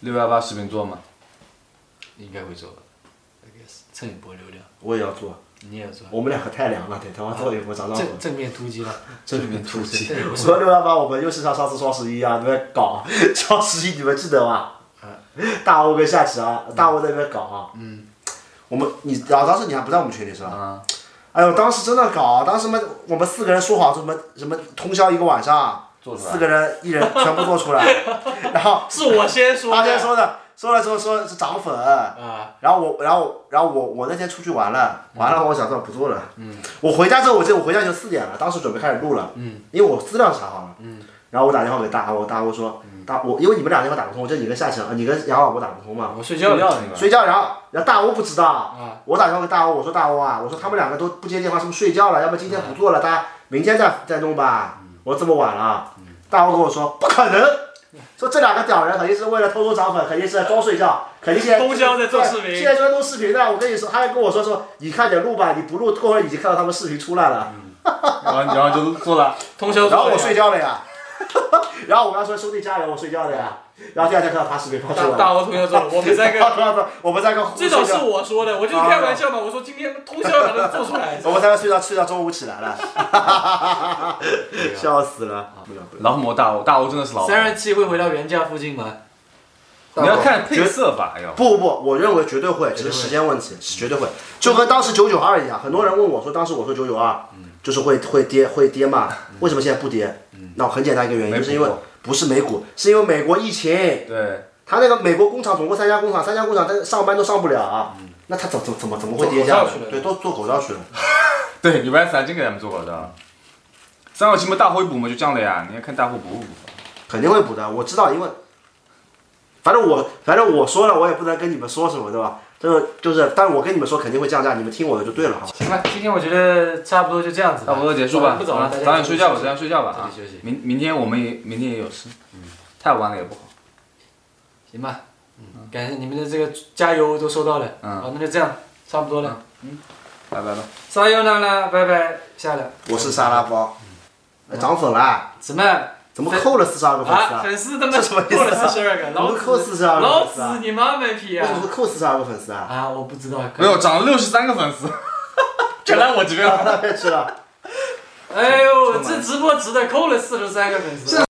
六幺八视频做吗？应该会做吧？I guess 蹭一波流量，我也要做，你也要做，我们两个太凉了，对他妈做一波涨涨粉正。正面突击了，正面突击说六幺八，我们又是像上次双十一啊，那边搞 双十一，你们记得吗？大欧跟夏奇啊，大欧在那边搞啊。嗯。我们你然后当时你还不在我们群里是吧？啊。哎呦，当时真的搞，当时嘛，我们四个人说好什么什么通宵一个晚上，四个人一人全部做出来，然后是我先说，他先说的，说了之后说是涨粉，啊，然后我，然后，然后我，我那天出去玩了，完了，我想算了不做了。嗯。我回家之后，我记得我回家就四点了，当时准备开始录了。嗯。因为我资料查好了。嗯。然后我打电话给大我大我说，大我因为你们俩电话打不通，我就你跟夏晴，呃你跟杨老我打不通嘛。我睡觉了，睡觉，然后然后大欧不知道，啊我打电话给大欧，我说大欧啊，我说他们两个都不接电话，是不是睡觉了？要不今天不做了，大家明天再再弄吧。我说这么晚了，大欧跟我说不可能，说这两个屌人肯定是为了偷偷涨粉，肯定是在装睡觉，肯定现在 通宵在做视频现在就在录视频呢。我跟你说，他还跟我说说你快点录吧，你不录过会儿已经看到他们视频出来了。然后然后就做了。通 宵然后我睡觉了呀，然后我跟他说兄弟加油，我睡觉了呀。然后第二天看到他视频发出来了，大大欧通宵做了，我们三个。我们三个最早是我说的，我就是开玩笑嘛，我说今天通宵把它做出来。我们三个睡到睡到中午起来了，笑死了。劳模大欧，大欧真的是劳模。三十七会回到原价附近吗？你要看配色吧，要。不不不，我认为绝对会，只是时间问题，是绝对会。就跟当时九九二一样，很多人问我说，当时我说九九二，就是会会跌会跌嘛？为什么现在不跌？那很简单一个原因，就是因为补不是美股，是因为美国疫情，对，他那个美国工厂总共三家工厂，三家工厂他上班都上不了，那他怎怎怎么怎么会跌价呢？对，都做口罩去了。对，礼拜三真给他们做口罩。三号期末大货一补嘛，就这样了呀。你要看大货补不补。肯定会补的，我知道，因为反正我反正我说了，我也不能跟你们说什么，对吧？这个就是，但是我跟你们说肯定会降价，你们听我的就对了，好吧？行吧，今天我觉得差不多就这样子吧。差不多结束吧。不早了，早点睡觉吧，早点睡觉吧啊早点休息。明明天我们也明天也有事。嗯太晚了也不好。行吧，嗯，感谢你们的这个加油都收到了。嗯好，那就这样，差不多了。嗯拜拜吧。撒由那拉，拜拜，下了。我是沙拉包，哎涨粉了，怎么？怎么扣了四十二个粉丝啊，啊？粉丝他妈这什么意思啊过了四十二个，老子扣子四十二个老粉丝啊子？你妈卖批啊为什！么扣四十二个粉丝啊？啊，我不知道。没有，涨了六十三个粉丝，全来我这边了。那别吃了。哎呦，这直播值得扣了四十三个粉丝。